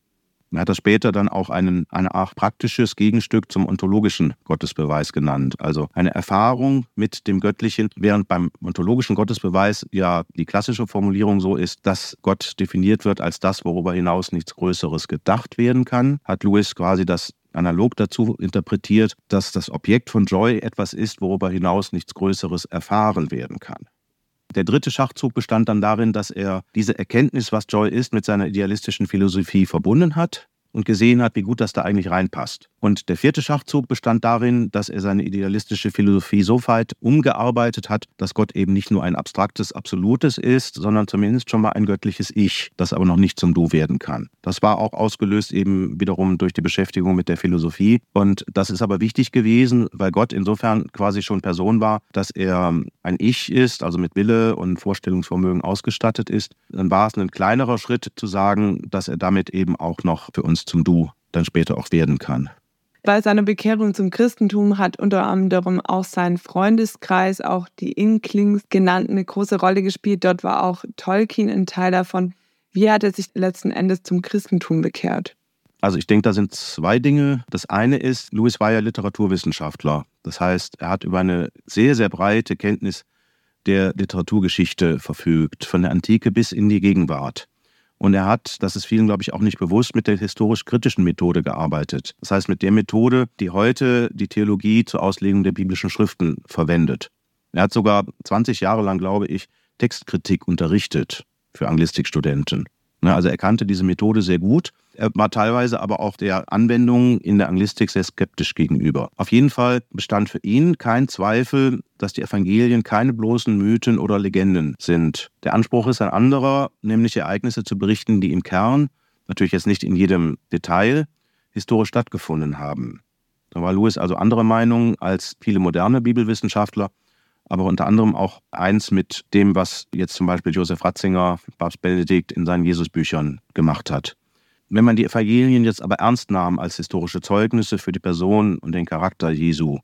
Er hat das später dann auch einen, eine Art praktisches Gegenstück zum ontologischen Gottesbeweis genannt. Also eine Erfahrung mit dem Göttlichen, während beim ontologischen Gottesbeweis ja die klassische Formulierung so ist, dass Gott definiert wird als das, worüber hinaus nichts Größeres gedacht werden kann, hat Lewis quasi das analog dazu interpretiert, dass das Objekt von Joy etwas ist, worüber hinaus nichts Größeres erfahren werden kann. Der dritte Schachzug bestand dann darin, dass er diese Erkenntnis, was Joy ist, mit seiner idealistischen Philosophie verbunden hat und gesehen hat, wie gut das da eigentlich reinpasst. Und der vierte Schachzug bestand darin, dass er seine idealistische Philosophie so weit umgearbeitet hat, dass Gott eben nicht nur ein abstraktes Absolutes ist, sondern zumindest schon mal ein göttliches Ich, das aber noch nicht zum Du werden kann. Das war auch ausgelöst eben wiederum durch die Beschäftigung mit der Philosophie. Und das ist aber wichtig gewesen, weil Gott insofern quasi schon Person war, dass er ein Ich ist, also mit Wille und Vorstellungsvermögen ausgestattet ist. Dann war es ein kleinerer Schritt zu sagen, dass er damit eben auch noch für uns zum Du dann später auch werden kann. Bei seiner Bekehrung zum Christentum hat unter anderem auch sein Freundeskreis, auch die Inklings genannten, eine große Rolle gespielt. Dort war auch Tolkien ein Teil davon. Wie hat er sich letzten Endes zum Christentum bekehrt? Also ich denke, da sind zwei Dinge. Das eine ist, Louis war ja Literaturwissenschaftler. Das heißt, er hat über eine sehr, sehr breite Kenntnis der Literaturgeschichte verfügt, von der Antike bis in die Gegenwart. Und er hat, das ist vielen, glaube ich, auch nicht bewusst, mit der historisch-kritischen Methode gearbeitet. Das heißt, mit der Methode, die heute die Theologie zur Auslegung der biblischen Schriften verwendet. Er hat sogar 20 Jahre lang, glaube ich, Textkritik unterrichtet für Anglistikstudenten. Ne, also er kannte diese Methode sehr gut. Er war teilweise aber auch der Anwendung in der Anglistik sehr skeptisch gegenüber. Auf jeden Fall bestand für ihn kein Zweifel, dass die Evangelien keine bloßen Mythen oder Legenden sind. Der Anspruch ist ein anderer, nämlich Ereignisse zu berichten, die im Kern, natürlich jetzt nicht in jedem Detail, historisch stattgefunden haben. Da war Lewis also anderer Meinung als viele moderne Bibelwissenschaftler aber unter anderem auch eins mit dem, was jetzt zum Beispiel Josef Ratzinger, Papst Benedikt in seinen Jesusbüchern gemacht hat. Wenn man die Evangelien jetzt aber ernst nahm als historische Zeugnisse für die Person und den Charakter Jesu,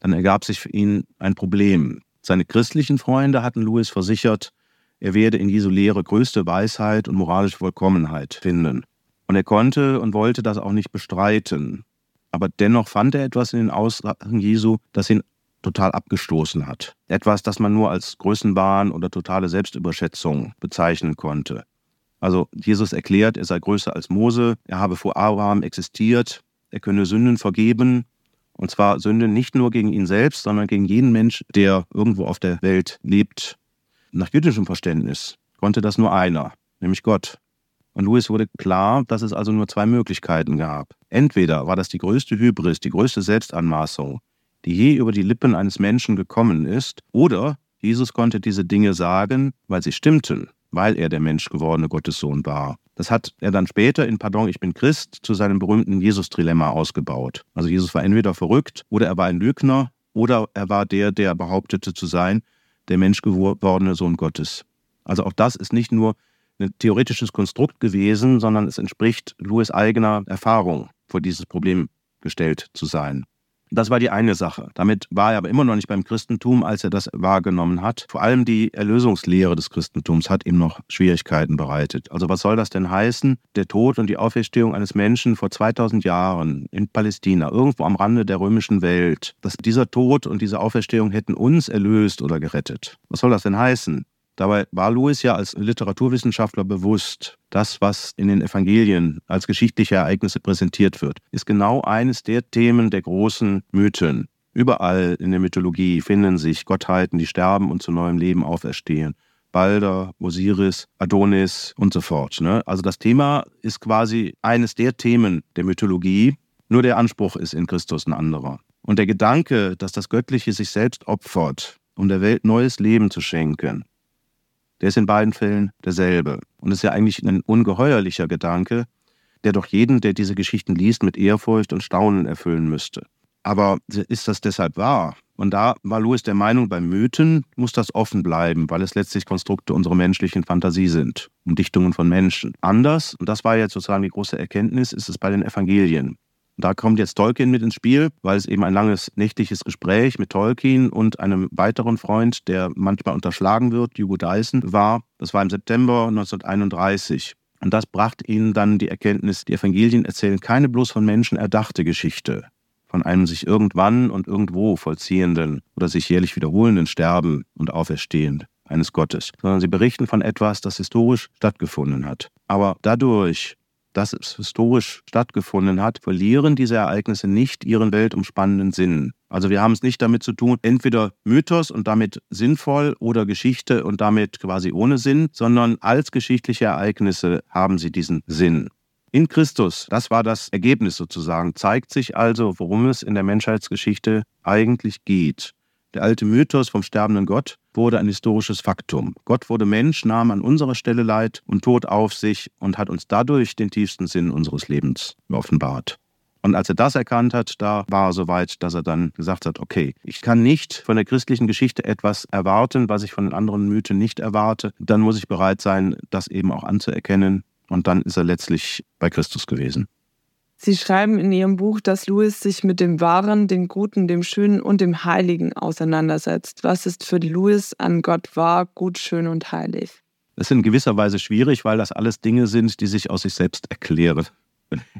dann ergab sich für ihn ein Problem. Seine christlichen Freunde hatten Louis versichert, er werde in Jesu Lehre größte Weisheit und moralische Vollkommenheit finden. Und er konnte und wollte das auch nicht bestreiten. Aber dennoch fand er etwas in den Aussagen Jesu, das ihn total abgestoßen hat. Etwas, das man nur als Größenwahn oder totale Selbstüberschätzung bezeichnen konnte. Also Jesus erklärt, er sei größer als Mose, er habe vor Abraham existiert, er könne Sünden vergeben, und zwar Sünden nicht nur gegen ihn selbst, sondern gegen jeden Mensch, der irgendwo auf der Welt lebt. Nach jüdischem Verständnis konnte das nur einer, nämlich Gott. Und Louis wurde klar, dass es also nur zwei Möglichkeiten gab. Entweder war das die größte Hybris, die größte Selbstanmaßung, die je über die Lippen eines Menschen gekommen ist, oder Jesus konnte diese Dinge sagen, weil sie stimmten, weil er der menschgewordene Gottessohn war. Das hat er dann später in Pardon, ich bin Christ zu seinem berühmten Jesus-Trilemma ausgebaut. Also Jesus war entweder verrückt oder er war ein Lügner oder er war der, der behauptete zu sein, der menschgewordene Sohn Gottes. Also auch das ist nicht nur ein theoretisches Konstrukt gewesen, sondern es entspricht Louis eigener Erfahrung, vor dieses Problem gestellt zu sein. Das war die eine Sache. Damit war er aber immer noch nicht beim Christentum, als er das wahrgenommen hat. Vor allem die Erlösungslehre des Christentums hat ihm noch Schwierigkeiten bereitet. Also was soll das denn heißen? Der Tod und die Auferstehung eines Menschen vor 2000 Jahren in Palästina, irgendwo am Rande der römischen Welt, dass dieser Tod und diese Auferstehung hätten uns erlöst oder gerettet. Was soll das denn heißen? Dabei war Louis ja als Literaturwissenschaftler bewusst, das, was in den Evangelien als geschichtliche Ereignisse präsentiert wird, ist genau eines der Themen der großen Mythen. Überall in der Mythologie finden sich Gottheiten, die sterben und zu neuem Leben auferstehen. Balder, Osiris, Adonis und so fort. Ne? Also das Thema ist quasi eines der Themen der Mythologie, nur der Anspruch ist in Christus ein anderer. Und der Gedanke, dass das Göttliche sich selbst opfert, um der Welt neues Leben zu schenken, der ist in beiden Fällen derselbe. Und es ist ja eigentlich ein ungeheuerlicher Gedanke, der doch jeden, der diese Geschichten liest, mit Ehrfurcht und Staunen erfüllen müsste. Aber ist das deshalb wahr? Und da war Louis der Meinung, bei Mythen muss das offen bleiben, weil es letztlich Konstrukte unserer menschlichen Fantasie sind, Umdichtungen von Menschen. Anders, und das war jetzt sozusagen die große Erkenntnis, ist es bei den Evangelien. Da kommt jetzt Tolkien mit ins Spiel, weil es eben ein langes nächtliches Gespräch mit Tolkien und einem weiteren Freund, der manchmal unterschlagen wird, Hugo Dyson, war. Das war im September 1931. Und das brachte ihnen dann die Erkenntnis, die Evangelien erzählen keine bloß von Menschen erdachte Geschichte, von einem sich irgendwann und irgendwo vollziehenden oder sich jährlich wiederholenden Sterben und Auferstehen eines Gottes, sondern sie berichten von etwas, das historisch stattgefunden hat. Aber dadurch, dass es historisch stattgefunden hat, verlieren diese Ereignisse nicht ihren weltumspannenden Sinn. Also wir haben es nicht damit zu tun, entweder Mythos und damit sinnvoll oder Geschichte und damit quasi ohne Sinn, sondern als geschichtliche Ereignisse haben sie diesen Sinn. In Christus, das war das Ergebnis sozusagen, zeigt sich also, worum es in der Menschheitsgeschichte eigentlich geht. Der alte Mythos vom sterbenden Gott wurde ein historisches Faktum. Gott wurde Mensch, nahm an unserer Stelle Leid und Tod auf sich und hat uns dadurch den tiefsten Sinn unseres Lebens offenbart. Und als er das erkannt hat, da war er so weit, dass er dann gesagt hat, okay, ich kann nicht von der christlichen Geschichte etwas erwarten, was ich von den anderen Mythen nicht erwarte. Dann muss ich bereit sein, das eben auch anzuerkennen. Und dann ist er letztlich bei Christus gewesen. Sie schreiben in Ihrem Buch, dass Louis sich mit dem Wahren, dem Guten, dem Schönen und dem Heiligen auseinandersetzt. Was ist für Louis an Gott wahr, gut, schön und heilig? Das ist in gewisser Weise schwierig, weil das alles Dinge sind, die sich aus sich selbst erklären.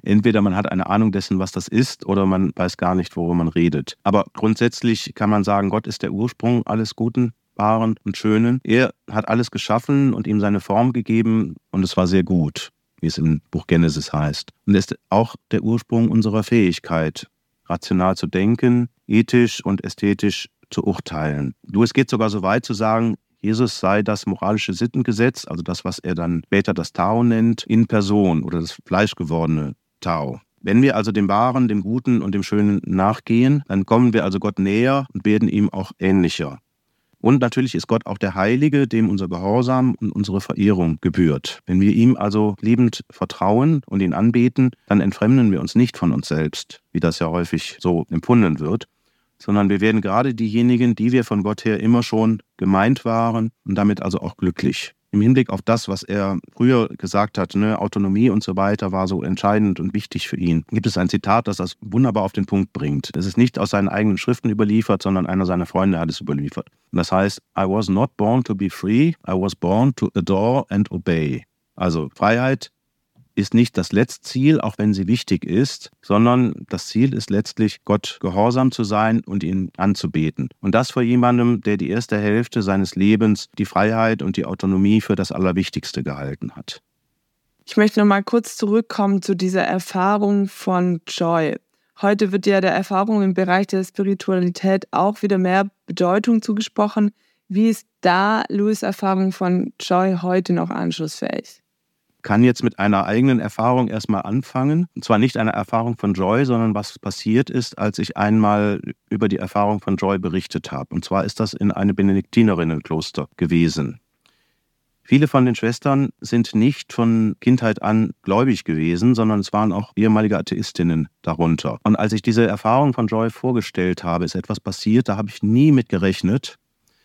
Entweder man hat eine Ahnung dessen, was das ist, oder man weiß gar nicht, worüber man redet. Aber grundsätzlich kann man sagen, Gott ist der Ursprung alles Guten, Wahren und Schönen. Er hat alles geschaffen und ihm seine Form gegeben und es war sehr gut wie es im Buch Genesis heißt. Und ist auch der Ursprung unserer Fähigkeit, rational zu denken, ethisch und ästhetisch zu urteilen. Du, es geht sogar so weit zu sagen, Jesus sei das moralische Sittengesetz, also das, was er dann später das Tao nennt, in Person oder das fleischgewordene Tao. Wenn wir also dem Wahren, dem Guten und dem Schönen nachgehen, dann kommen wir also Gott näher und werden ihm auch ähnlicher. Und natürlich ist Gott auch der Heilige, dem unser Gehorsam und unsere Verehrung gebührt. Wenn wir ihm also liebend vertrauen und ihn anbeten, dann entfremden wir uns nicht von uns selbst, wie das ja häufig so empfunden wird, sondern wir werden gerade diejenigen, die wir von Gott her immer schon gemeint waren und damit also auch glücklich im Hinblick auf das, was er früher gesagt hat, ne, Autonomie und so weiter war so entscheidend und wichtig für ihn, gibt es ein Zitat, das das wunderbar auf den Punkt bringt. Es ist nicht aus seinen eigenen Schriften überliefert, sondern einer seiner Freunde hat es überliefert. Und das heißt, I was not born to be free, I was born to adore and obey. Also Freiheit ist nicht das Letztziel, auch wenn sie wichtig ist, sondern das Ziel ist letztlich, Gott gehorsam zu sein und ihn anzubeten. Und das vor jemandem, der die erste Hälfte seines Lebens die Freiheit und die Autonomie für das Allerwichtigste gehalten hat. Ich möchte noch mal kurz zurückkommen zu dieser Erfahrung von Joy. Heute wird ja der Erfahrung im Bereich der Spiritualität auch wieder mehr Bedeutung zugesprochen. Wie ist da Louis Erfahrung von Joy heute noch anschlussfähig? Kann jetzt mit einer eigenen Erfahrung erstmal anfangen. Und zwar nicht einer Erfahrung von Joy, sondern was passiert ist, als ich einmal über die Erfahrung von Joy berichtet habe. Und zwar ist das in einem Benediktinerinnenkloster gewesen. Viele von den Schwestern sind nicht von Kindheit an gläubig gewesen, sondern es waren auch ehemalige Atheistinnen darunter. Und als ich diese Erfahrung von Joy vorgestellt habe, ist etwas passiert, da habe ich nie mit gerechnet,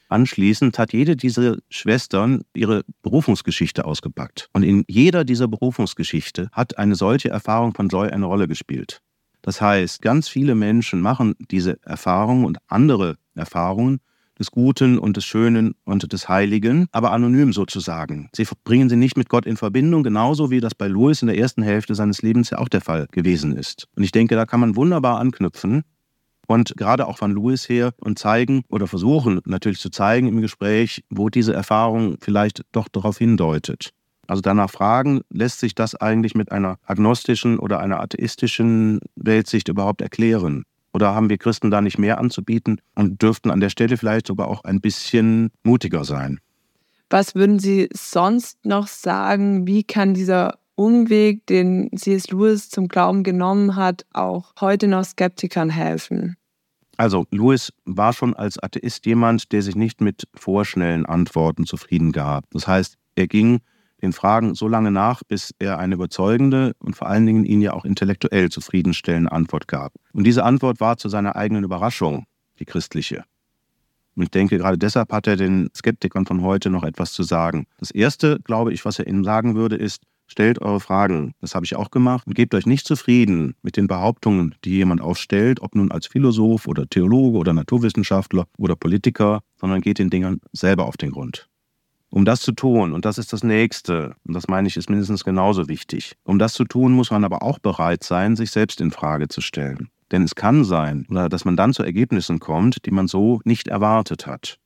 Anschließend hat jede dieser Schwestern ihre Berufungsgeschichte ausgepackt. Und in jeder dieser Berufungsgeschichte hat eine solche Erfahrung von Joy eine Rolle gespielt. Das heißt, ganz viele Menschen machen diese Erfahrungen und andere Erfahrungen des Guten und des Schönen und des Heiligen, aber anonym sozusagen. Sie bringen sie nicht mit Gott in Verbindung, genauso wie das bei Louis in der ersten Hälfte seines Lebens ja auch der Fall gewesen ist. Und ich denke, da kann man wunderbar anknüpfen und gerade auch von Louis her und zeigen oder versuchen natürlich zu zeigen im Gespräch, wo diese Erfahrung vielleicht doch darauf hindeutet. Also danach fragen, lässt sich das eigentlich mit einer agnostischen oder einer atheistischen Weltsicht überhaupt erklären? Oder haben wir Christen da nicht mehr anzubieten und dürften an der Stelle vielleicht sogar auch ein bisschen mutiger sein? Was würden Sie sonst noch sagen? Wie kann dieser Umweg, den C.S. Lewis zum Glauben genommen hat, auch heute noch Skeptikern helfen? Also, Lewis war schon als Atheist jemand, der sich nicht mit vorschnellen Antworten zufrieden gab. Das heißt, er ging den Fragen so lange nach, bis er eine überzeugende und vor allen Dingen ihn ja auch intellektuell zufriedenstellende Antwort gab. Und diese Antwort war zu seiner eigenen Überraschung die christliche. Und ich denke, gerade deshalb hat er den Skeptikern von heute noch etwas zu sagen. Das Erste, glaube ich, was er ihnen sagen würde, ist, Stellt eure Fragen. Das habe ich auch gemacht. Und gebt euch nicht zufrieden mit den Behauptungen, die jemand aufstellt, ob nun als Philosoph oder Theologe oder Naturwissenschaftler oder Politiker, sondern geht den Dingern selber auf den Grund. Um das zu tun, und das ist das Nächste, und das meine ich, ist mindestens genauso wichtig. Um das zu tun, muss man aber auch bereit sein, sich selbst in Frage zu stellen. Denn es kann sein, dass man dann zu Ergebnissen kommt, die man so nicht erwartet hat.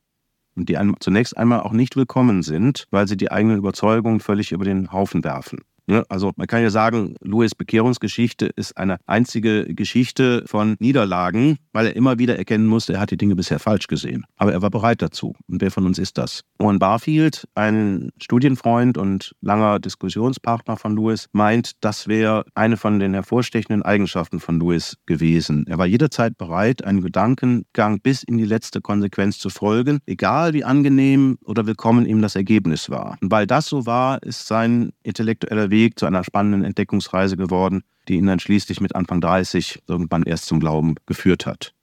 Und die einem zunächst einmal auch nicht willkommen sind, weil sie die eigenen Überzeugungen völlig über den Haufen werfen. Ja, also man kann ja sagen, Louis Bekehrungsgeschichte ist eine einzige Geschichte von Niederlagen, weil er immer wieder erkennen musste, er hat die Dinge bisher falsch gesehen. Aber er war bereit dazu. Und wer von uns ist das? Owen Barfield, ein Studienfreund und langer Diskussionspartner von Louis, meint, das wäre eine von den hervorstechenden Eigenschaften von Louis gewesen. Er war jederzeit bereit, einen Gedankengang bis in die letzte Konsequenz zu folgen, egal wie angenehm oder willkommen ihm das Ergebnis war. Und weil das so war, ist sein intellektueller Weg zu einer spannenden Entdeckungsreise geworden, die ihn dann schließlich mit Anfang 30 irgendwann erst zum Glauben geführt hat.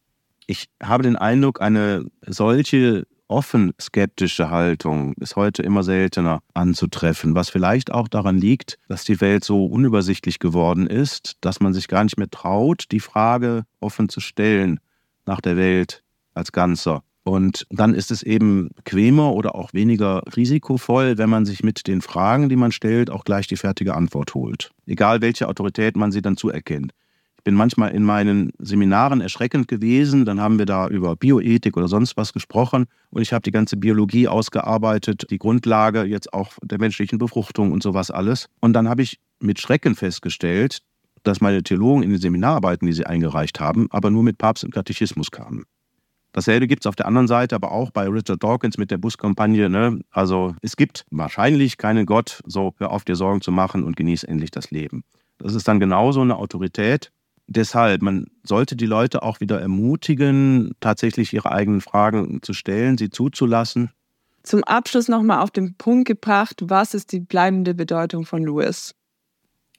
Ich habe den Eindruck, eine solche offen skeptische Haltung ist heute immer seltener anzutreffen, was vielleicht auch daran liegt, dass die Welt so unübersichtlich geworden ist, dass man sich gar nicht mehr traut, die Frage offen zu stellen nach der Welt als Ganzer. Und dann ist es eben bequemer oder auch weniger risikovoll, wenn man sich mit den Fragen, die man stellt, auch gleich die fertige Antwort holt. Egal welche Autorität man sie dann zuerkennt. Ich bin manchmal in meinen Seminaren erschreckend gewesen, dann haben wir da über Bioethik oder sonst was gesprochen und ich habe die ganze Biologie ausgearbeitet, die Grundlage jetzt auch der menschlichen Befruchtung und sowas alles. Und dann habe ich mit Schrecken festgestellt, dass meine Theologen in den Seminararbeiten, die sie eingereicht haben, aber nur mit Papst und Katechismus kamen. Dasselbe gibt es auf der anderen Seite aber auch bei Richard Dawkins mit der Buskampagne. Ne? Also es gibt wahrscheinlich keinen Gott, so hör auf dir Sorgen zu machen und genieß endlich das Leben. Das ist dann genauso eine Autorität. Deshalb, man sollte die Leute auch wieder ermutigen, tatsächlich ihre eigenen Fragen zu stellen, sie zuzulassen. Zum Abschluss nochmal auf den Punkt gebracht, was ist die bleibende Bedeutung von Lewis?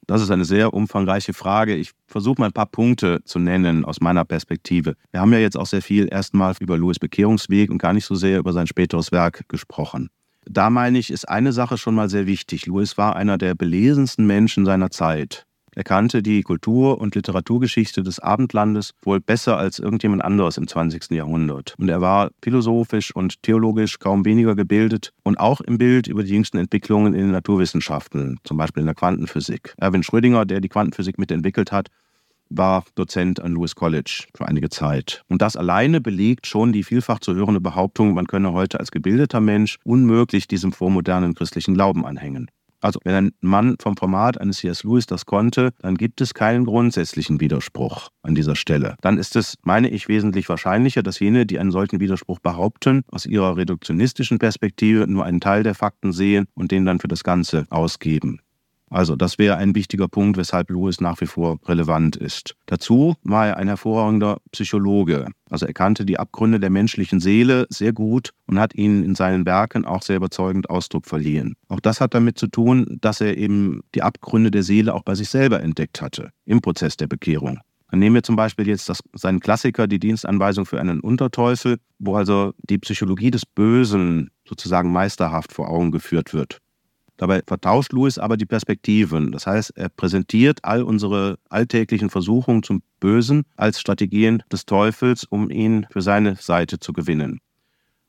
Das ist eine sehr umfangreiche Frage. Ich versuche mal ein paar Punkte zu nennen aus meiner Perspektive. Wir haben ja jetzt auch sehr viel erstmal über Louis Bekehrungsweg und gar nicht so sehr über sein späteres Werk gesprochen. Da meine ich, ist eine Sache schon mal sehr wichtig. Louis war einer der belesensten Menschen seiner Zeit. Er kannte die Kultur- und Literaturgeschichte des Abendlandes wohl besser als irgendjemand anderes im 20. Jahrhundert. Und er war philosophisch und theologisch kaum weniger gebildet und auch im Bild über die jüngsten Entwicklungen in den Naturwissenschaften, zum Beispiel in der Quantenphysik. Erwin Schrödinger, der die Quantenphysik mitentwickelt hat, war Dozent an Lewis College für einige Zeit. Und das alleine belegt schon die vielfach zu hörende Behauptung, man könne heute als gebildeter Mensch unmöglich diesem vormodernen christlichen Glauben anhängen. Also wenn ein Mann vom Format eines C.S. Lewis das konnte, dann gibt es keinen grundsätzlichen Widerspruch an dieser Stelle. Dann ist es, meine ich, wesentlich wahrscheinlicher, dass jene, die einen solchen Widerspruch behaupten, aus ihrer reduktionistischen Perspektive nur einen Teil der Fakten sehen und den dann für das Ganze ausgeben. Also das wäre ein wichtiger Punkt, weshalb Lewis nach wie vor relevant ist. Dazu war er ein hervorragender Psychologe. Also er kannte die Abgründe der menschlichen Seele sehr gut und hat ihnen in seinen Werken auch sehr überzeugend Ausdruck verliehen. Auch das hat damit zu tun, dass er eben die Abgründe der Seele auch bei sich selber entdeckt hatte im Prozess der Bekehrung. Dann nehmen wir zum Beispiel jetzt das, seinen Klassiker, die Dienstanweisung für einen Unterteufel, wo also die Psychologie des Bösen sozusagen meisterhaft vor Augen geführt wird. Dabei vertauscht Lewis aber die Perspektiven. Das heißt, er präsentiert all unsere alltäglichen Versuchungen zum Bösen als Strategien des Teufels, um ihn für seine Seite zu gewinnen.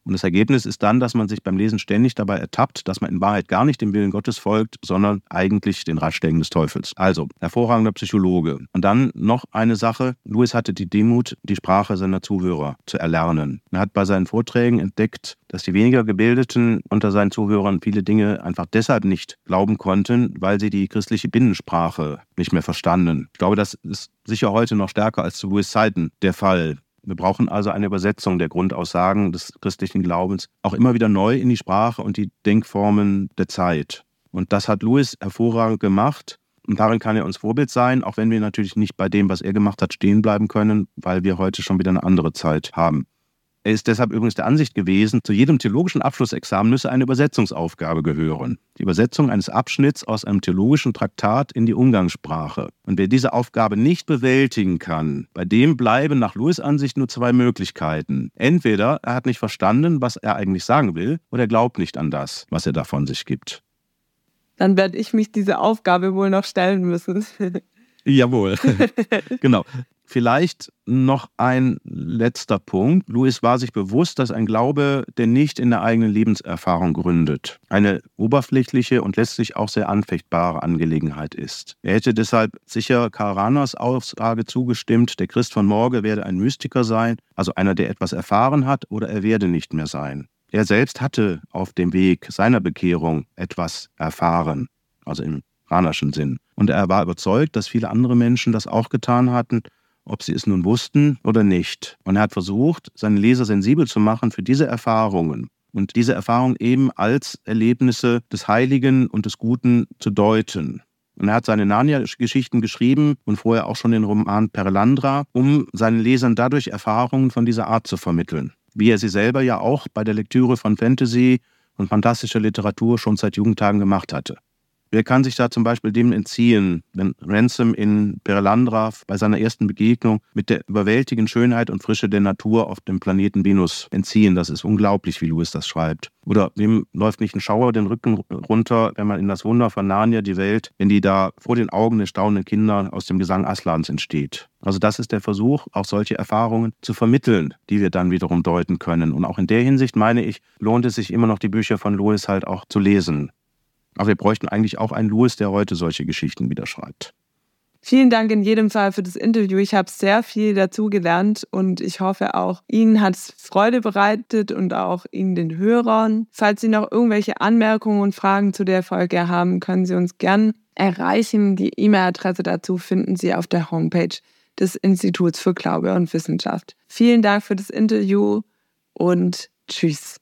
Und das Ergebnis ist dann, dass man sich beim Lesen ständig dabei ertappt, dass man in Wahrheit gar nicht dem Willen Gottes folgt, sondern eigentlich den Ratschlägen des Teufels. Also, hervorragender Psychologe. Und dann noch eine Sache. Louis hatte die Demut, die Sprache seiner Zuhörer zu erlernen. Er hat bei seinen Vorträgen entdeckt, dass die weniger Gebildeten unter seinen Zuhörern viele Dinge einfach deshalb nicht glauben konnten, weil sie die christliche Binnensprache nicht mehr verstanden. Ich glaube, das ist sicher heute noch stärker als zu Louis Zeiten der Fall. Wir brauchen also eine Übersetzung der Grundaussagen des christlichen Glaubens auch immer wieder neu in die Sprache und die Denkformen der Zeit. Und das hat Louis hervorragend gemacht. Und darin kann er uns Vorbild sein, auch wenn wir natürlich nicht bei dem, was er gemacht hat, stehen bleiben können, weil wir heute schon wieder eine andere Zeit haben. Er ist deshalb übrigens der Ansicht gewesen, zu jedem theologischen Abschlussexamen müsse eine Übersetzungsaufgabe gehören. Die Übersetzung eines Abschnitts aus einem theologischen Traktat in die Umgangssprache. Und wer diese Aufgabe nicht bewältigen kann, bei dem bleiben nach Lewis Ansicht nur zwei Möglichkeiten. Entweder er hat nicht verstanden, was er eigentlich sagen will, oder er glaubt nicht an das, was er davon sich gibt. Dann werde ich mich diese Aufgabe wohl noch stellen müssen. Jawohl. genau. Vielleicht noch ein letzter Punkt. Louis war sich bewusst, dass ein Glaube, der nicht in der eigenen Lebenserfahrung gründet, eine oberflächliche und letztlich auch sehr anfechtbare Angelegenheit ist. Er hätte deshalb sicher Karl Rahners Aussage zugestimmt, der Christ von morgen werde ein Mystiker sein, also einer, der etwas erfahren hat, oder er werde nicht mehr sein. Er selbst hatte auf dem Weg seiner Bekehrung etwas erfahren, also im Rahnerschen Sinn. Und er war überzeugt, dass viele andere Menschen das auch getan hatten ob sie es nun wussten oder nicht. Und er hat versucht, seine Leser sensibel zu machen für diese Erfahrungen und diese Erfahrungen eben als Erlebnisse des Heiligen und des Guten zu deuten. Und er hat seine Narnia-Geschichten geschrieben und vorher auch schon den Roman Perelandra, um seinen Lesern dadurch Erfahrungen von dieser Art zu vermitteln. Wie er sie selber ja auch bei der Lektüre von Fantasy und fantastischer Literatur schon seit Jugendtagen gemacht hatte. Wer kann sich da zum Beispiel dem entziehen, wenn Ransom in Perelandra bei seiner ersten Begegnung mit der überwältigenden Schönheit und Frische der Natur auf dem Planeten Venus entziehen? Das ist unglaublich, wie Lewis das schreibt. Oder wem läuft nicht ein Schauer den Rücken runter, wenn man in das Wunder von Narnia, die Welt, wenn die da vor den Augen der staunenden Kinder aus dem Gesang Aslans entsteht? Also das ist der Versuch, auch solche Erfahrungen zu vermitteln, die wir dann wiederum deuten können. Und auch in der Hinsicht meine ich, lohnt es sich immer noch, die Bücher von Lewis halt auch zu lesen. Aber wir bräuchten eigentlich auch einen Louis, der heute solche Geschichten wieder schreibt. Vielen Dank in jedem Fall für das Interview. Ich habe sehr viel dazu gelernt und ich hoffe auch, Ihnen hat es Freude bereitet und auch Ihnen den Hörern. Falls Sie noch irgendwelche Anmerkungen und Fragen zu der Folge haben, können Sie uns gern erreichen. Die E-Mail-Adresse dazu finden Sie auf der Homepage des Instituts für Glaube und Wissenschaft. Vielen Dank für das Interview und tschüss.